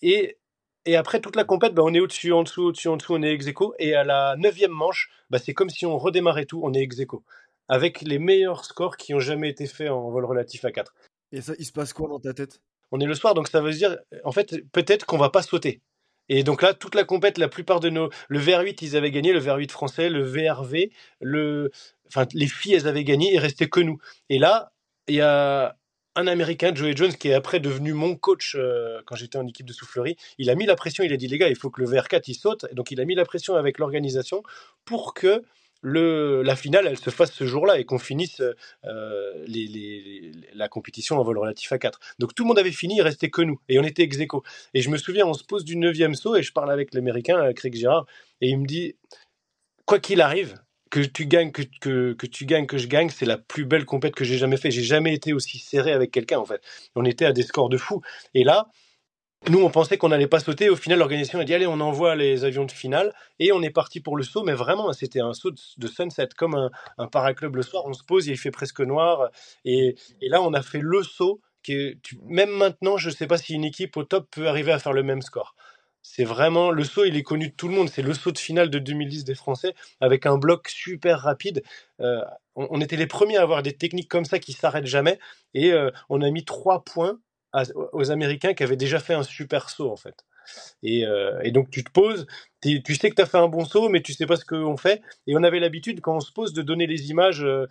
Et, et après toute la compète, bah, on est au-dessus, en dessous, au-dessus, en dessous, on est ex -aequo. Et à la neuvième manche, bah, c'est comme si on redémarrait tout, on est ex -aequo avec les meilleurs scores qui ont jamais été faits en vol relatif à 4. Et ça, il se passe quoi dans ta tête? On est le soir, donc ça veut dire, en fait, peut-être qu'on va pas sauter. Et donc là, toute la compète, la plupart de nos, le VR8, ils avaient gagné, le VR8 français, le VRV, le, enfin, les filles, elles avaient gagné, il restait que nous. Et là, il y a un Américain, Joey Jones, qui est après devenu mon coach euh, quand j'étais en équipe de soufflerie. Il a mis la pression, il a dit les gars, il faut que le VR4 il saute. Donc il a mis la pression avec l'organisation pour que la finale, elle se fasse ce jour-là et qu'on finisse euh, la compétition en vol relatif à 4. Donc tout le monde avait fini, il restait que nous. Et on était ex -aequo. Et je me souviens, on se pose du 9 saut et je parle avec l'américain, euh, Craig Girard, et il me dit, quoi qu'il arrive, que tu gagnes, que, tu gagnes, que je gagne, c'est la plus belle compète que j'ai jamais fait. J'ai jamais été aussi serré avec quelqu'un, en fait. On était à des scores de fou. Et là, nous, on pensait qu'on n'allait pas sauter. Au final, l'organisation a dit allez, on envoie les avions de finale et on est parti pour le saut. Mais vraiment, c'était un saut de sunset, comme un, un paraclub le soir. On se pose, il fait presque noir. Et, là, on a fait le saut. Même maintenant, je ne sais pas si une équipe au top peut arriver à faire le même score. C'est vraiment le saut, il est connu de tout le monde. C'est le saut de finale de 2010 des Français avec un bloc super rapide. Euh, on, on, était les premiers à avoir des techniques comme ça qui s'arrêtent jamais. Et euh, on a mis trois points aux Américains qui avaient déjà fait un super saut en fait. Et, euh, donc tu te poses, tu sais que tu as fait un bon saut, mais tu sais pas ce qu'on fait. Et on avait l'habitude quand on se pose de donner les images, euh,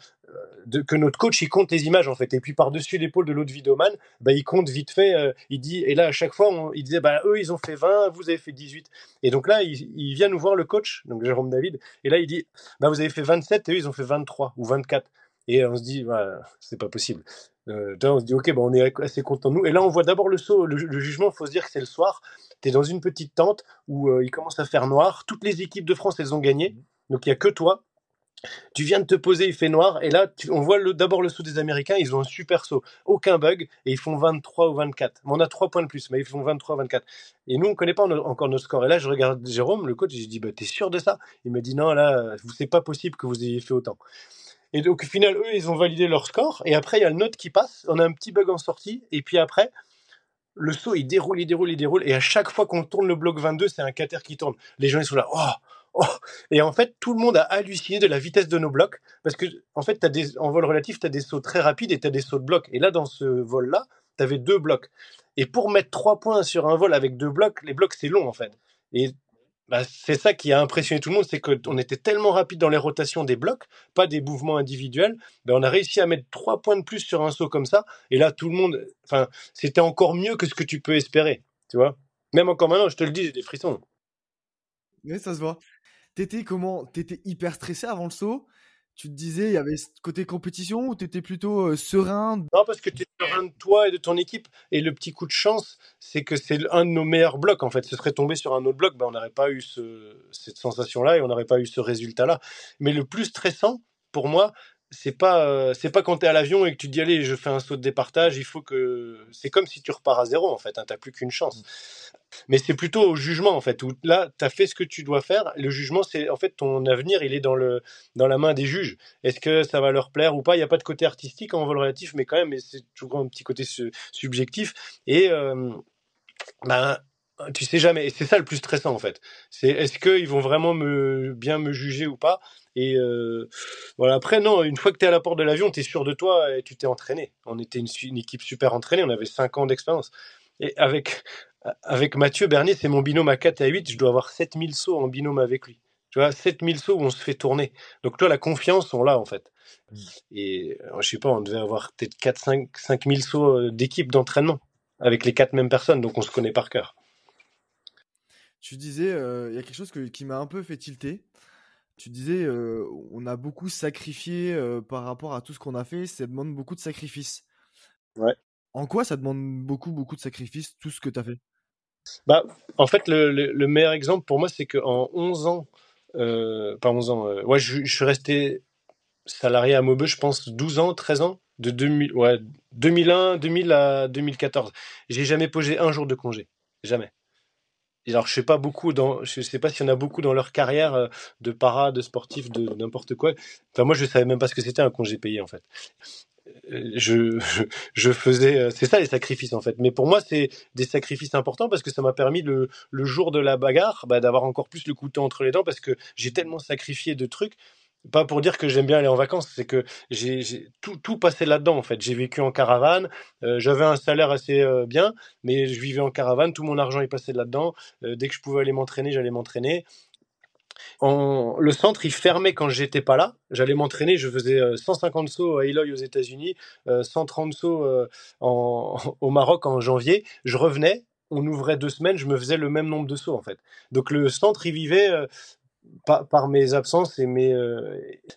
que notre coach il compte les images en fait. Et puis par dessus l'épaule de l'autre vidéoman, bah il compte vite fait. Euh, il dit et là à chaque fois on, il disait bah eux ils ont fait 20, vous avez fait 18. Et donc là il, il vient nous voir le coach, donc Jérôme David, et là il dit bah vous avez fait 27 et eux ils ont fait 23 ou 24. Et on se dit, voilà, c'est pas possible. Euh, on se dit, ok, bon, on est assez content de nous. Et là, on voit d'abord le saut, le, le jugement, il faut se dire que c'est le soir. Tu es dans une petite tente où euh, il commence à faire noir. Toutes les équipes de France, elles ont gagné. Donc, il n'y a que toi. Tu viens de te poser, il fait noir, et là, tu, on voit d'abord le saut des Américains, ils ont un super saut, aucun bug, et ils font 23 ou 24. Mais on a 3 points de plus, mais ils font 23 ou 24. Et nous, on ne connaît pas encore notre score. Et là, je regarde Jérôme, le coach, et je dis, bah, t'es sûr de ça? Il me dit, non, là, c'est pas possible que vous ayez fait autant. Et donc, au final, eux, ils ont validé leur score. Et après, il y a le note qui passe. On a un petit bug en sortie. Et puis après, le saut, il déroule, il déroule, il déroule. Et à chaque fois qu'on tourne le bloc 22, c'est un cater qui tourne. Les gens, ils sont là. Oh, oh. Et en fait, tout le monde a halluciné de la vitesse de nos blocs. Parce que, en fait, as des, en vol relatif, tu as des sauts très rapides et tu as des sauts de bloc. Et là, dans ce vol-là, tu avais deux blocs. Et pour mettre trois points sur un vol avec deux blocs, les blocs, c'est long, en fait. Et bah, c'est ça qui a impressionné tout le monde, c'est qu'on était tellement rapide dans les rotations des blocs, pas des mouvements individuels, ben on a réussi à mettre trois points de plus sur un saut comme ça, et là tout le monde, enfin, c'était encore mieux que ce que tu peux espérer, tu vois. Même encore maintenant, je te le dis, j'ai des frissons. Oui, ça se voit. T'étais comment? T'étais hyper stressé avant le saut? Tu te disais, il y avait ce côté compétition ou tu étais plutôt euh, serein Non, parce que tu es serein de toi et de ton équipe. Et le petit coup de chance, c'est que c'est un de nos meilleurs blocs. En fait, ce serait tombé sur un autre bloc, ben, on n'aurait pas eu ce, cette sensation-là et on n'aurait pas eu ce résultat-là. Mais le plus stressant, pour moi, c'est pas euh, c'est pas quand tu es à l'avion et que tu te dis allez je fais un saut de départage il faut que c'est comme si tu repars à zéro en fait hein, t'as plus qu'une chance. Mais c'est plutôt au jugement en fait où là tu as fait ce que tu dois faire. Le jugement c'est en fait ton avenir il est dans le dans la main des juges. Est-ce que ça va leur plaire ou pas? Il y a pas de côté artistique en vol relatif mais quand même c'est toujours un petit côté su subjectif. Et euh, ben tu sais jamais. Et c'est ça le plus stressant en fait. C'est est-ce qu'ils vont vraiment me bien me juger ou pas? Et euh, voilà. Après non une fois que tu es à la porte de l'avion tu es sûr de toi et tu t'es entraîné. On était une, une, équipe super entraînée on avait 5 ans d'expérience. Et avec avec Mathieu Bernier c'est mon binôme à 4 et à 8 je dois avoir 7000 sauts en binôme avec lui. Tu vois 7000 sauts où on se fait tourner. Donc toi la confiance on l'a en fait. Et je sais pas on devait avoir peut-être 4 5 5000 sauts d'équipe d'entraînement avec les quatre mêmes personnes. Donc on se connaît par cœur. Tu disais, il euh, y a quelque chose que, qui m'a un peu fait tilter. Tu disais, euh, on a beaucoup sacrifié euh, par rapport à tout ce qu'on a fait, ça demande beaucoup de sacrifices. Ouais. En quoi ça demande beaucoup, beaucoup de sacrifices, tout ce que tu as fait? Bah, En fait, le, le, le, meilleur exemple pour moi, c'est qu'en 11 ans, pas 11 ans, ouais, je, je, suis resté salarié à Maubeuge, je pense, 12 ans, 13 ans, de 2000, ouais, 2001, 2000 à 2014. J'ai jamais posé un jour de congé. Jamais alors je sais pas beaucoup je sais pas s'il y en a beaucoup dans leur carrière euh, de para, de sportifs, de n'importe quoi. Enfin moi je savais même pas ce que c'était un congé payé en fait. Euh, je, faisais, euh, c'est ça les sacrifices en fait. Mais pour moi c'est des sacrifices importants parce que ça m'a permis le, le jour de la bagarre bah, d'avoir encore plus le couteau entre les dents parce que j'ai tellement sacrifié de trucs pas pour dire que j'aime bien aller en vacances, c'est que j'ai tout, tout passé là-dedans en fait. J'ai vécu en caravane, euh, j'avais un salaire assez euh, bien, mais je vivais en caravane, tout mon argent est passé là-dedans. Euh, dès que je pouvais aller m'entraîner, j'allais m'entraîner. le centre, il fermait quand j'étais pas là. J'allais m'entraîner, je faisais 150 sauts à Eloy aux États-Unis, 130 sauts au Maroc en janvier. Je revenais, on ouvrait deux semaines, je me faisais le même nombre de sauts en fait. Donc le centre, il vivait par, mes absences et mes,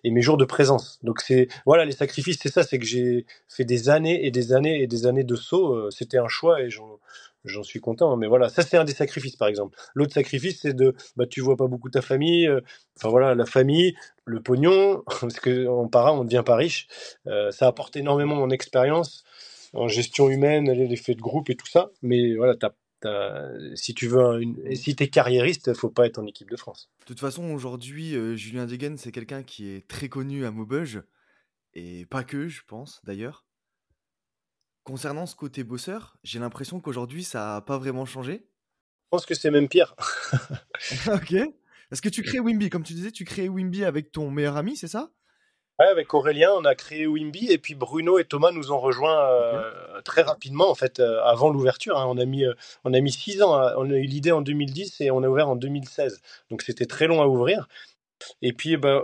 et mes jours de présence. Donc c'est voilà les sacrifices, c'est ça, c'est que j'ai fait des années et des années et des années de sauts. C'était un choix et j'en j'en suis content. Mais voilà, ça c'est un des sacrifices par exemple. L'autre sacrifice c'est de, bah tu vois pas beaucoup ta famille. Euh, enfin voilà, la famille, le pognon, parce que en para on ne devient pas riche. Euh, ça apporte énormément mon expérience en gestion humaine, les effets de groupe et tout ça. Mais voilà, si tu veux, une, si t'es carriériste, faut pas être en équipe de France. De toute façon, aujourd'hui, euh, Julien Degen, c'est quelqu'un qui est très connu à Maubeuge et pas que, je pense d'ailleurs. Concernant ce côté bosseur, j'ai l'impression qu'aujourd'hui, ça n'a pas vraiment changé. Je pense que c'est même pire. ok. Parce que tu crées Wimby, comme tu disais, tu crées Wimby avec ton meilleur ami, c'est ça? Ouais, avec Aurélien, on a créé Wimby et puis Bruno et Thomas nous ont rejoints euh, très rapidement, en fait, euh, avant l'ouverture. Hein. On, a mis, euh, on a mis six ans. on a eu l'idée en 2010 et on a ouvert en 2016. Donc c'était très long à ouvrir. Et puis, ben,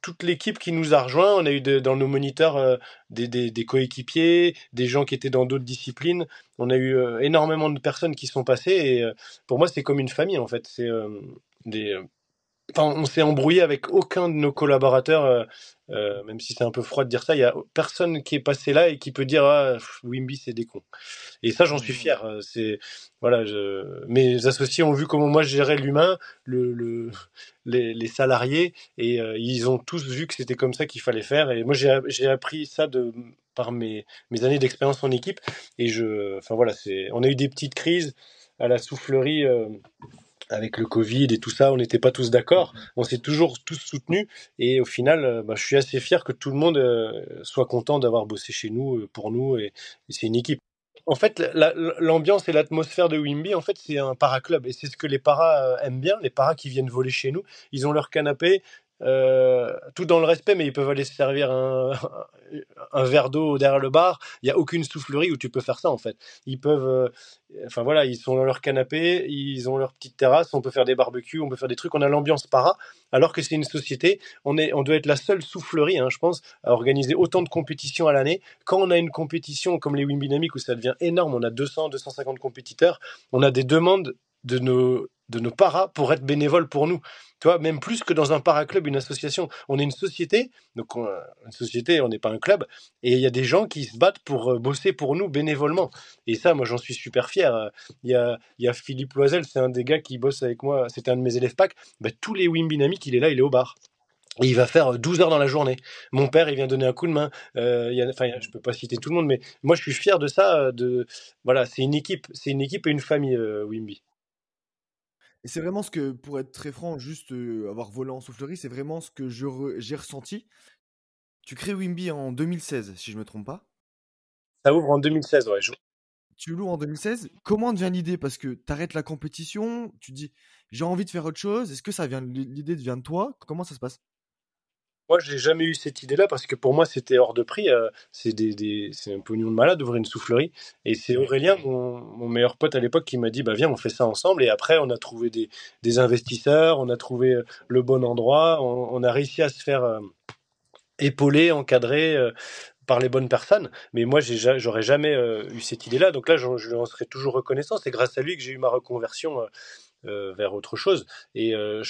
toute l'équipe qui nous a rejoint, on a eu dans nos moniteurs euh, des, coéquipiers, des gens qui étaient dans d'autres disciplines. On a eu euh, énormément de personnes qui sont passées et euh, pour moi c'est comme une famille en fait. C'est des Enfin, on s'est embrouillé avec aucun de nos collaborateurs, même si c'est un peu froid de dire ça. Il y a personne qui est passé là et qui peut dire ah, Wimby c'est des cons. Et ça, j'en suis fier. C'est voilà, je... mes associés ont vu comment moi je gérais l'humain, le, le, les, salariés, et euh, ils ont tous vu que c'était comme ça qu'il fallait faire. Et moi, j'ai appris ça de, par mes, mes années d'expérience en équipe. Et je, enfin voilà, c'est, on a eu des petites crises à la soufflerie. Euh, avec le Covid et tout ça, on n'était pas tous d'accord. On s'est toujours tous soutenus et au final, euh, bah, je suis assez fier que tout le monde soit content d'avoir bossé chez nous pour nous et c'est une équipe en fait, l'ambiance et l'atmosphère de Wimby, en fait, c'est un para-club. Et c'est ce que les paras euh, aiment bien, les paras qui viennent voler chez nous. Ils ont leur canapé, euh, tout dans le respect, mais ils peuvent aller se servir un, verre d'eau derrière le bar. Il n'y a aucune soufflerie où tu peux faire ça, en fait. Ils peuvent, euh, enfin voilà, ils sont dans leur canapé, ils ont leur petite terrasse, on peut faire des barbecues, on peut faire des trucs, on a l'ambiance para, alors que c'est une société, on, est, on doit être la seule soufflerie, hein, je pense, à organiser autant de compétitions à l'année. Quand on a une compétition comme les Wimbinamic où ça devient énorme, on a 200, 250 compétiteurs, on a des demandes de nos, de nos paras pour être bénévoles pour nous. Tu vois, même plus que dans un paraclub, une association. On est une société, donc une société, on n'est pas un club, et il y a des gens qui se battent pour euh, bosser pour nous bénévolement. Et ça, moi, j'en suis super fier. Il y a, y a Philippe Loisel, c'est un des gars qui bosse avec moi, c'était un de mes élèves PAC. Bah, tous les Wimbinamiques, il est là, il est au bar. Il va faire 12 heures dans la journée. Mon père, il vient donner un coup de main. Euh, y a, enfin, je peux pas citer tout le monde, mais moi, je suis fier de ça. De voilà, c'est une équipe, c'est une équipe et une famille, euh, Wimby. Et c'est vraiment ce que, pour être très franc, juste avoir volé en soufflerie, c'est vraiment ce que j'ai ressenti. Tu crées Wimby en 2016, si je me trompe pas. Ça ouvre en 2016, ouais. Tu loues en 2016. Comment vient l'idée? Parce que tu arrêtes la compétition, tu dis j'ai envie de faire autre chose. Est-ce que ça vient l'idée vient de toi? Comment ça se passe? Moi, j'ai jamais eu cette idée-là parce que pour moi, c'était hors de prix. Euh, c'est des, un pognon de malade d'ouvrir une soufflerie. Et c'est Aurélien, mon, meilleur pote à l'époque, qui m'a dit bah viens, on fait ça ensemble. Et après, on a trouvé des, investisseurs, on a trouvé euh, le bon endroit, on, a réussi à se faire euh, épauler, encadrer. par les bonnes personnes, mais moi j'aurais jamais eu cette idée-là, donc là je, lui en serais toujours reconnaissant. C'est grâce à lui que j'ai eu ma reconversion euh, vers autre chose. Et euh,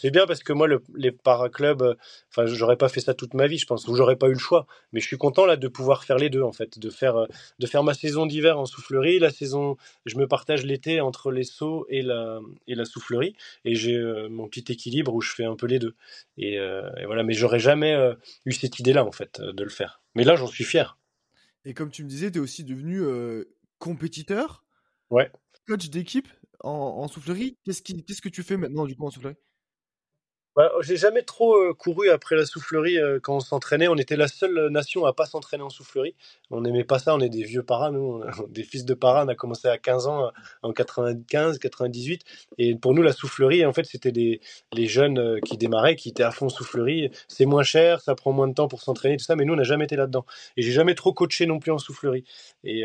c'est bien parce que moi, le, les paraclubs, euh, enfin, j'aurais pas fait ça toute ma vie, je pense, ou j'aurais pas eu le choix. Mais je suis content là de pouvoir faire les deux, en fait, de faire, de faire ma saison d'hiver en soufflerie, la saison, je me partage l'été entre les sauts et la, et la soufflerie, et j'ai mon petit équilibre où je fais un peu les deux. Et, et voilà, mais j'aurais jamais eu cette idée-là, en fait, de le faire. Mais là, j'en suis fier. Et comme tu me disais, tu es aussi devenu compétiteur. Ouais. Coach d'équipe en, soufflerie. Qu'est-ce, qui, qu'est-ce que tu fais maintenant du coup en soufflerie? Bah, j'ai jamais trop euh, couru après la soufflerie euh, quand on s'entraînait. On était la seule nation à pas s'entraîner en soufflerie. On n'aimait pas ça. On est des vieux paras, nous, des fils de paras. On a commencé à 15 ans euh, en 95, 98. Et pour nous, la soufflerie, en fait, c'était des les jeunes qui démarraient, qui étaient à fond soufflerie. C'est moins cher, ça prend moins de temps pour s'entraîner, tout ça. Mais nous, on n'a jamais été là-dedans. Et j'ai jamais trop coaché non plus en soufflerie. Et,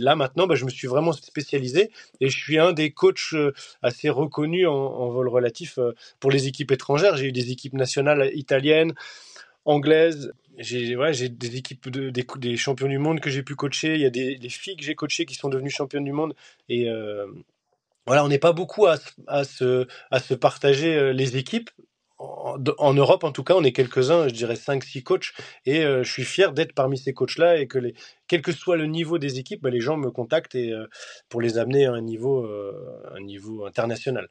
là, maintenant, bah, je me suis vraiment spécialisé. Et je suis un des coachs assez reconnus en, vol relatif. pour les équipes étrangères. J'ai eu des équipes nationales italiennes, anglaises. J'ai des équipes de, des, champions du monde que j'ai pu coacher. Il y a des, filles que j'ai coachées qui sont devenues championnes du monde. Et euh, voilà, on n'est pas beaucoup à, se- partager euh, les équipes. En, Europe, en tout cas, on est quelques-uns, je dirais cinq, six coachs, et euh, je suis fier d'être parmi ces coachs-là et que quel que soit le niveau des équipes, bah, les gens me contactent et, pour les amener à un niveau international.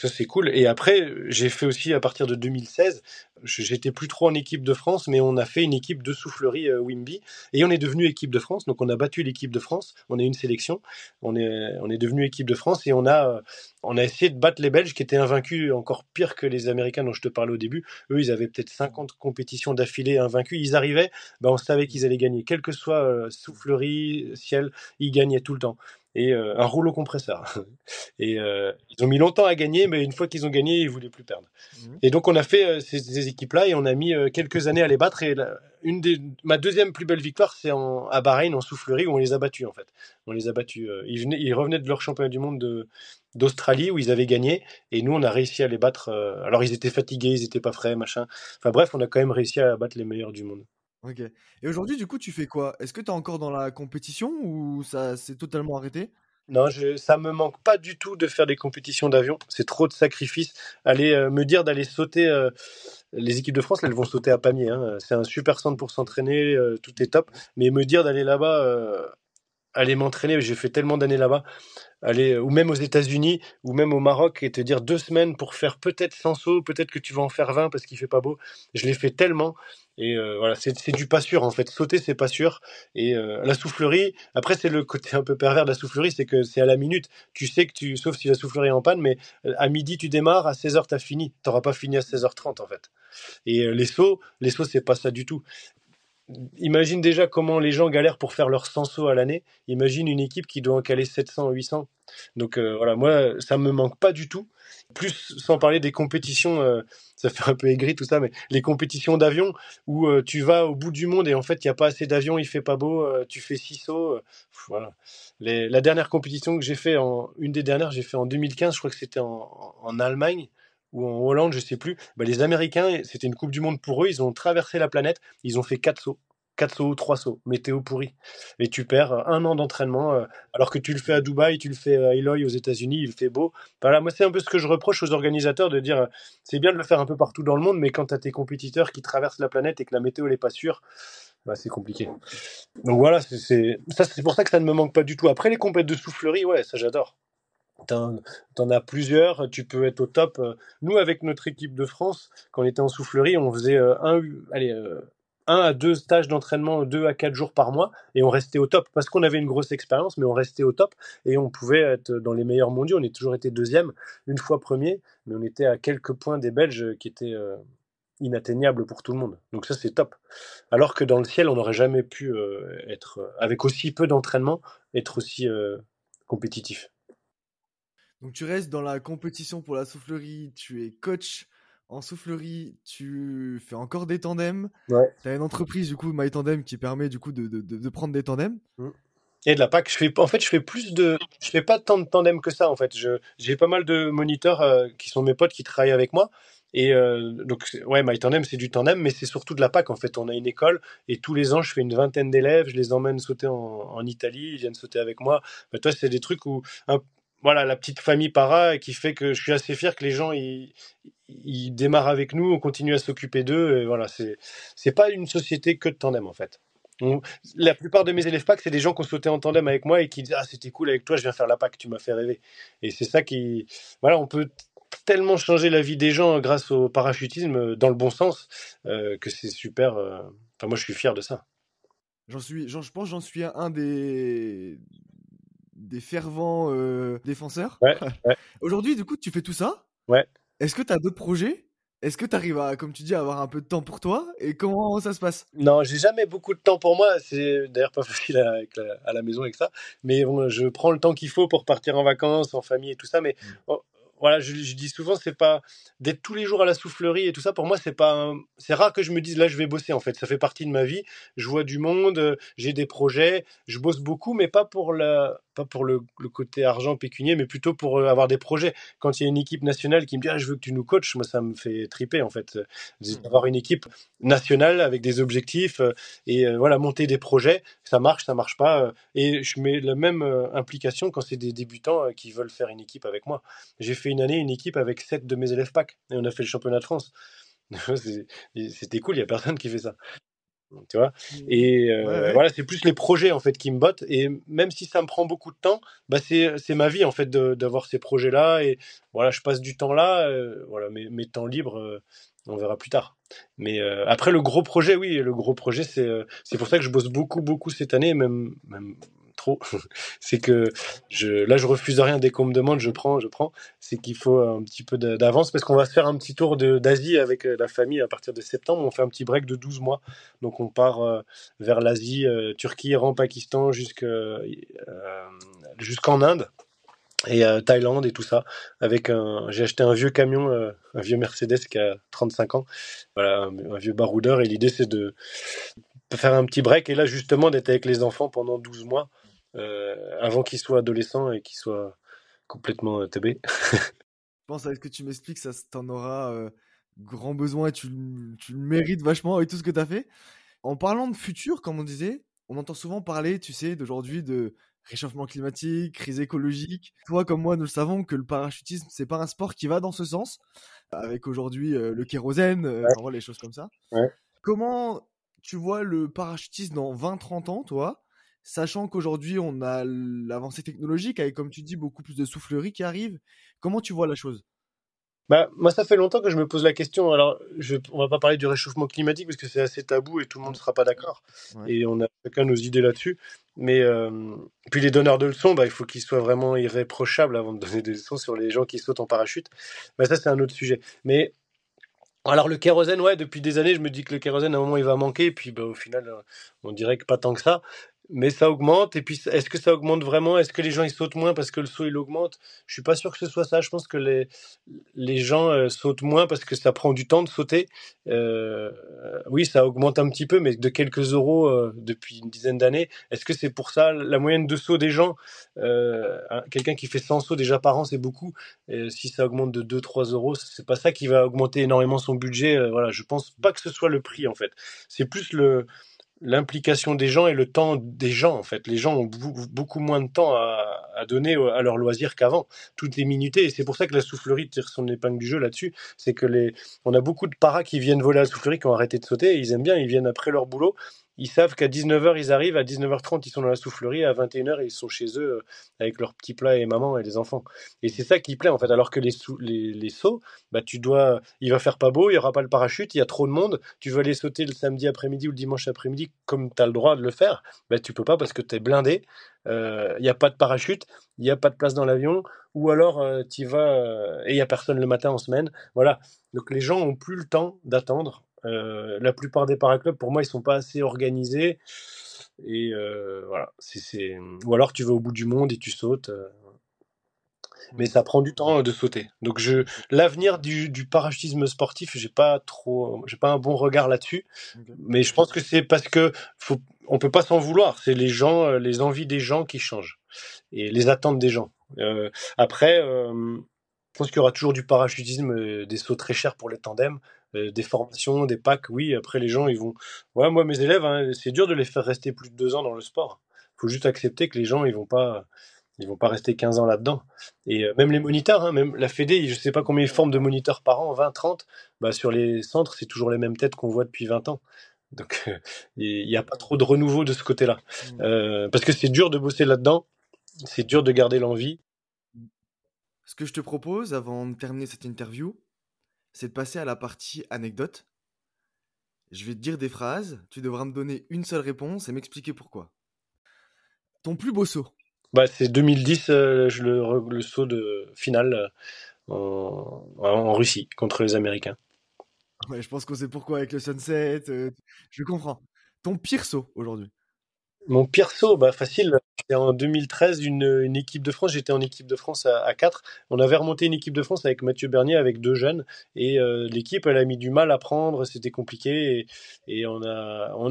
Ça, c'est cool. Et après, j'ai fait aussi, à partir de 2016, je- j'étais plus trop en équipe de France, mais on a fait une équipe de soufflerie euh, Wimby. Et on est devenu équipe de France. Donc, on a battu l'équipe de France. On est une sélection. On est, on est devenu équipe de France et on a, euh, on a essayé de battre les Belges qui étaient invaincus, encore pire que les Américains dont je te parlais au début. Eux, ils avaient peut-être 50 compétitions d'affilée invaincus. Ils arrivaient, ben, on savait qu'ils allaient gagner. Quelle que soit euh, soufflerie, ciel, ils gagnaient tout le temps. Et euh, un rouleau compresseur. Et euh, ils ont mis longtemps à gagner, mais une fois qu'ils ont gagné, ils voulaient plus perdre. Mhm. Et donc on a fait euh, ces, ces équipes-là et on a mis quelques années à les battre. Et la- une des, ma deuxième plus belle victoire, c'est en, à Bahreïn en soufflerie où on les a battus en fait. On les a battus. ils, venaient, ils revenaient de leur championnat du monde de- d'Australie où ils avaient gagné et nous on a réussi à les battre. alors ils étaient fatigués, ils étaient pas frais, machin. Enfin bref, on a quand même réussi à battre les meilleurs du monde. Ok. Et aujourd'hui, du coup, tu fais quoi? Est-ce que tu es encore dans la compétition ou ça s'est totalement arrêté? Non, je, ça me manque pas du tout de faire des compétitions d'avion. C'est trop de sacrifices. Aller euh, me dire d'aller sauter. euh, les équipes de France, elles vont sauter à Pamiers. hein. C'est un super centre pour s'entraîner. euh, tout est top. Mais me dire d'aller là-bas, aller m'entraîner. J'ai fait tellement d'années là-bas. Aller ou même aux États-Unis ou même au Maroc et te dire deux semaines pour faire peut-être 100 sauts, peut-être que tu vas en faire 20 parce qu'il fait pas beau. Je l'ai fait tellement. Et euh, voilà, c'est du pas sûr en fait. Sauter, c'est pas sûr. Et euh, la soufflerie, après, c'est le côté un peu pervers de la soufflerie, c'est que c'est à la minute. Tu sais que tu, sauf si la soufflerie est en panne, mais euh, à midi, tu démarres, à 16h, tu as fini. Tu pas fini à 16h30 en fait. Et euh, les sauts, les sauts, c'est pas ça du tout. Imagine déjà comment les gens galèrent pour faire leurs 100 sauts à l'année. Imagine une équipe qui doit en caler 700 ou 800. Donc euh, voilà, moi, ça me manque pas du tout. Plus, sans parler des compétitions, euh, ça fait un peu aigri tout ça, mais les compétitions d'avion où euh, tu vas au bout du monde et en fait, il n'y a pas assez d'avions, il fait pas beau, tu fais 6 sauts. voilà. La dernière compétition que j'ai fait, en, une des dernières, j'ai fait en 2015, je crois que c'était en Allemagne ou en Hollande, je sais plus. Bah, les Américains, c'était une Coupe du Monde pour eux, ils ont traversé la planète, ils ont fait 4 sauts. 4 sauts ou 3 sauts, météo pourri. Et tu perds un an d'entraînement, euh, alors que tu le fais à Dubaï, tu le fais à Eloy aux États-Unis, il fait beau. Voilà, moi, c'est un peu ce que je reproche aux organisateurs de dire euh, c'est bien de le faire un peu partout dans le monde, mais quand tu as tes compétiteurs qui traversent la planète et que la météo n'est pas sûre, bah, c'est compliqué. Donc voilà, c'est pour ça que ça ne me manque pas du tout. Après, les compètes de soufflerie, ouais, ça j'adore. T'en, as plusieurs, tu peux être au top. Nous, avec notre équipe de France, quand on était en soufflerie, on faisait euh, un, allez, euh, un à deux stages d'entraînement, deux à quatre jours par mois, et on restait au top parce qu'on avait une grosse expérience, mais on restait au top et on pouvait être dans les meilleurs mondiaux. On est toujours été deuxième, une fois premier, mais on était à quelques points des Belges qui étaient euh, inatteignables pour tout le monde. Donc ça, c'est top. Alors que dans le ciel, on n'aurait jamais pu être, avec aussi peu d'entraînement, être aussi compétitif. Donc tu restes dans la compétition pour la soufflerie, tu es coach en soufflerie, tu fais encore des tandems. Ouais. Tu as une entreprise du coup, My Tandem, qui permet du coup de, de- prendre des tandems. Et de la PAC, je fais, en fait, je fais plus de, je fais pas tant de tandem que ça, en fait. J'ai pas mal de moniteurs euh, qui sont mes potes qui travaillent avec moi. Et euh, donc, ouais, My Tandem, c'est du tandem, mais c'est surtout de la PAC, en fait. On a une école et tous les ans, je fais une vingtaine d'élèves, je les emmène sauter en, en Italie, ils viennent sauter avec moi. Bah, toi, c'est des trucs où, un- voilà, la petite famille para qui fait que je suis assez fier que les gens, ils, ils démarrent avec nous, on continue à s'occuper d'eux. Et voilà, c'est, c'est pas une société que de tandem, en fait. La plupart de mes élèves PAC, c'est des gens qui ont sauté en tandem avec moi et qui disent Ah, c'était cool avec toi, je viens faire la PAC, tu m'as fait rêver. Et c'est ça qui. Voilà, on peut tellement changer la vie des gens grâce au parachutisme dans le bon sens euh, que c'est super. euh, Enfin, moi, je suis fier de ça. J'en suis, je pense j'en suis un des, des fervents euh, défenseurs. Ouais, ouais. Aujourd'hui, du coup, tu fais tout ça? Ouais. Est-ce que tu as d'autres projets? Est-ce que tu arrives à, comme tu dis, à avoir un peu de temps pour toi? Et comment ça se passe? Non, j'ai jamais beaucoup de temps pour moi. C'est d'ailleurs pas facile à, à la maison avec ça. Mais bon, je prends le temps qu'il faut pour partir en vacances, en famille et tout ça. Mais Mm. oh, voilà, je, je dis souvent, c'est pas d'être tous les jours à la soufflerie et tout ça. Pour moi, c'est pas. un- C'est rare que je me dise là, je vais bosser. En fait, ça fait partie de ma vie. Je vois du monde, euh, j'ai des projets, je bosse beaucoup, mais pas pour la, pas pour le, le côté argent pécunier, mais plutôt pour euh, avoir des projets. Quand il y a une équipe nationale qui me dit, ah, je veux que tu nous coaches, moi, ça me fait triper en fait, Mm. d'avoir une équipe nationale avec des objectifs euh, et euh, voilà, monter des projets. Ça marche, ça marche pas. euh, et je mets la même euh, implication quand c'est des débutants euh, qui veulent faire une équipe avec moi. J'ai fait une année une équipe avec sept de mes élèves PAC et on a fait le championnat de France. C'était cool, il y a personne qui fait ça. Tu vois? Et euh, Ouais, ouais. voilà, c'est plus les projets en fait qui me bottent. Et même si ça me prend beaucoup de temps, bah c'est c'est ma vie en fait d'avoir ces projets-là. Et voilà, je passe du temps là. euh, voilà, mes, mes temps libres, euh, on verra plus tard. Mais après le gros projet, oui, le gros projet, c'est c'est pour ça que je bosse beaucoup beaucoup cette année, même même trop. c'est que je là je refuse rien dès qu'on me demande, je prends, je prends. C'est qu'il faut un petit peu d'a- d'avance parce qu'on va se faire un petit tour d'Asie avec euh, la famille à partir de septembre. On fait un petit break de 12 mois. Donc on part euh, vers l'Asie, euh, Turquie, Iran, Pakistan, jusque, jusqu'en Inde et Thaïlande et tout ça. Avec un, j'ai acheté un vieux camion, un vieux Mercedes qui a 35 ans, voilà, un, un vieux baroudeur. Et l'idée c'est de faire un petit break et là justement d'être avec les enfants pendant 12 mois avant qu'ils soient adolescents et qu'ils soient complètement euh, teubés. Je pense avec ce que tu m'expliques, ça t'en aura euh, grand besoin et tu, le- tu le mérites vachement avec tout ce que tu as fait. En parlant de futur, comme on disait, on entend souvent parler, tu sais, d'aujourd'hui de réchauffement climatique, crise écologique. Toi comme moi, nous le savons que le parachutisme, c'est pas un sport qui va dans ce sens. Avec aujourd'hui euh, le kérosène, euh, Ouais. les choses comme ça. Ouais. Comment tu vois le parachutisme dans 20-30 ans, toi Sachant qu'aujourd'hui, on a l'avancée technologique avec, comme tu dis, beaucoup plus de soufflerie qui arrive. Comment tu vois la chose? Bah, moi, ça fait longtemps que je me pose la question. Alors, je, on va pas parler du réchauffement climatique parce que c'est assez tabou et tout le monde ne sera pas d'accord. Ouais. Et on a chacun nos idées là-dessus. Mais euh, puis les donneurs de leçons, bah, il faut qu'ils soient vraiment irréprochables avant de donner des leçons sur les gens qui sautent en parachute. Bah, ça, c'est un autre sujet. Mais alors, le kérosène, ouais, depuis des années, je me dis que le kérosène, à un moment, il va manquer. Et puis, bah, au final, on dirait que pas tant que ça. Mais ça augmente. Et puis, est-ce que ça augmente vraiment? Est-ce que les gens, ils sautent moins parce que le saut, il augmente? Je suis pas sûr que ce soit ça. Je pense que les, les gens euh, sautent moins parce que ça prend du temps de sauter. Euh, oui, ça augmente un petit peu, mais de quelques euros euh, depuis une dizaine d'années. Est-ce que c'est pour ça la moyenne de sauts des gens? Un- Quelqu'un qui fait 100 sauts déjà par an, c'est beaucoup. Si ça augmente de 2-3 euros, c'est pas ça qui va augmenter énormément son budget. Voilà, je pense pas que ce soit le prix en fait. C'est plus le l'implication des gens et le temps des gens en fait. Les gens ont beaucoup moins de temps à, donner à leurs loisirs qu'avant. Tout est minuté et c'est pour ça que la soufflerie tire son épingle du jeu là-dessus. C'est que les, on a beaucoup de paras qui viennent voler à la soufflerie, qui ont arrêté de sauter ils aiment bien, ils viennent après leur boulot. Ils savent qu'à 19h ils arrivent, à 19h30 ils sont dans la soufflerie, à 21h ils sont chez eux euh, avec leurs petits plats et maman et les enfants. Et c'est ça qui plaît en fait. Alors que les, les, sauts, bah tu dois, il va faire pas beau, il y aura pas le parachute, il y a trop de monde. Tu veux aller sauter le samedi après-midi ou le dimanche après-midi comme tu as le droit de le faire, bah tu peux pas parce que tu es blindé. Euh, Il n'y a pas de parachute, il n'y a pas de place dans l'avion, ou alors tu y vas euh, et il n'y a personne le matin en semaine. Voilà. Donc les gens ont plus le temps d'attendre. Euh, la plupart des paraclubs, pour moi, ils sont pas assez organisés. Et euh, voilà. C'est. Ou alors tu vas au bout du monde et tu sautes. euh, mais ça prend du temps de sauter. Donc je, l'avenir du, du parachutisme sportif, j'ai pas trop, j'ai pas un bon regard là-dessus. Mais je pense que c'est parce que faut, on peut pas s'en vouloir. C'est les gens, les envies des gens qui changent et les attentes des gens. Euh, après, euh, je pense qu'il y aura toujours du parachutisme, des sauts très chers pour les tandems, euh, des formations, des packs. Oui, après les gens, ils vont. Ouais, moi mes élèves, hein, c'est dur de les faire rester plus de deux ans dans le sport. Faut juste accepter que les gens, ils vont pas, ils vont pas rester 15 ans là-dedans. Et euh, même les moniteurs, hein, même la Fédé, je sais pas combien ils forment de moniteurs par an, 20, 30. Bah sur les centres, c'est toujours les mêmes têtes qu'on voit depuis 20 ans. Donc euh, il n'y a pas trop de renouveau de ce côté-là. Mm. Euh, parce que c'est dur de bosser là-dedans, c'est dur de garder l'envie. Ce que je te propose avant de terminer cette interview, c'est de passer à la partie anecdote. Je vais te dire des phrases, tu devras me donner une seule réponse et m'expliquer pourquoi. Ton plus beau saut Bah, c'est 2010, euh, le, le saut de finale euh, en, en Russie contre les Américains. Ouais, je pense qu'on sait pourquoi avec le sunset. euh, je comprends. Ton pire saut aujourd'hui. Mon pire saut, bah facile. C'était en 2013, une, équipe de France. J'étais en équipe de France à, à 4. On avait remonté une équipe de France avec Mathieu Bernier, avec deux jeunes. Et euh, l'équipe, elle a mis du mal à prendre. C'était compliqué. Et, on,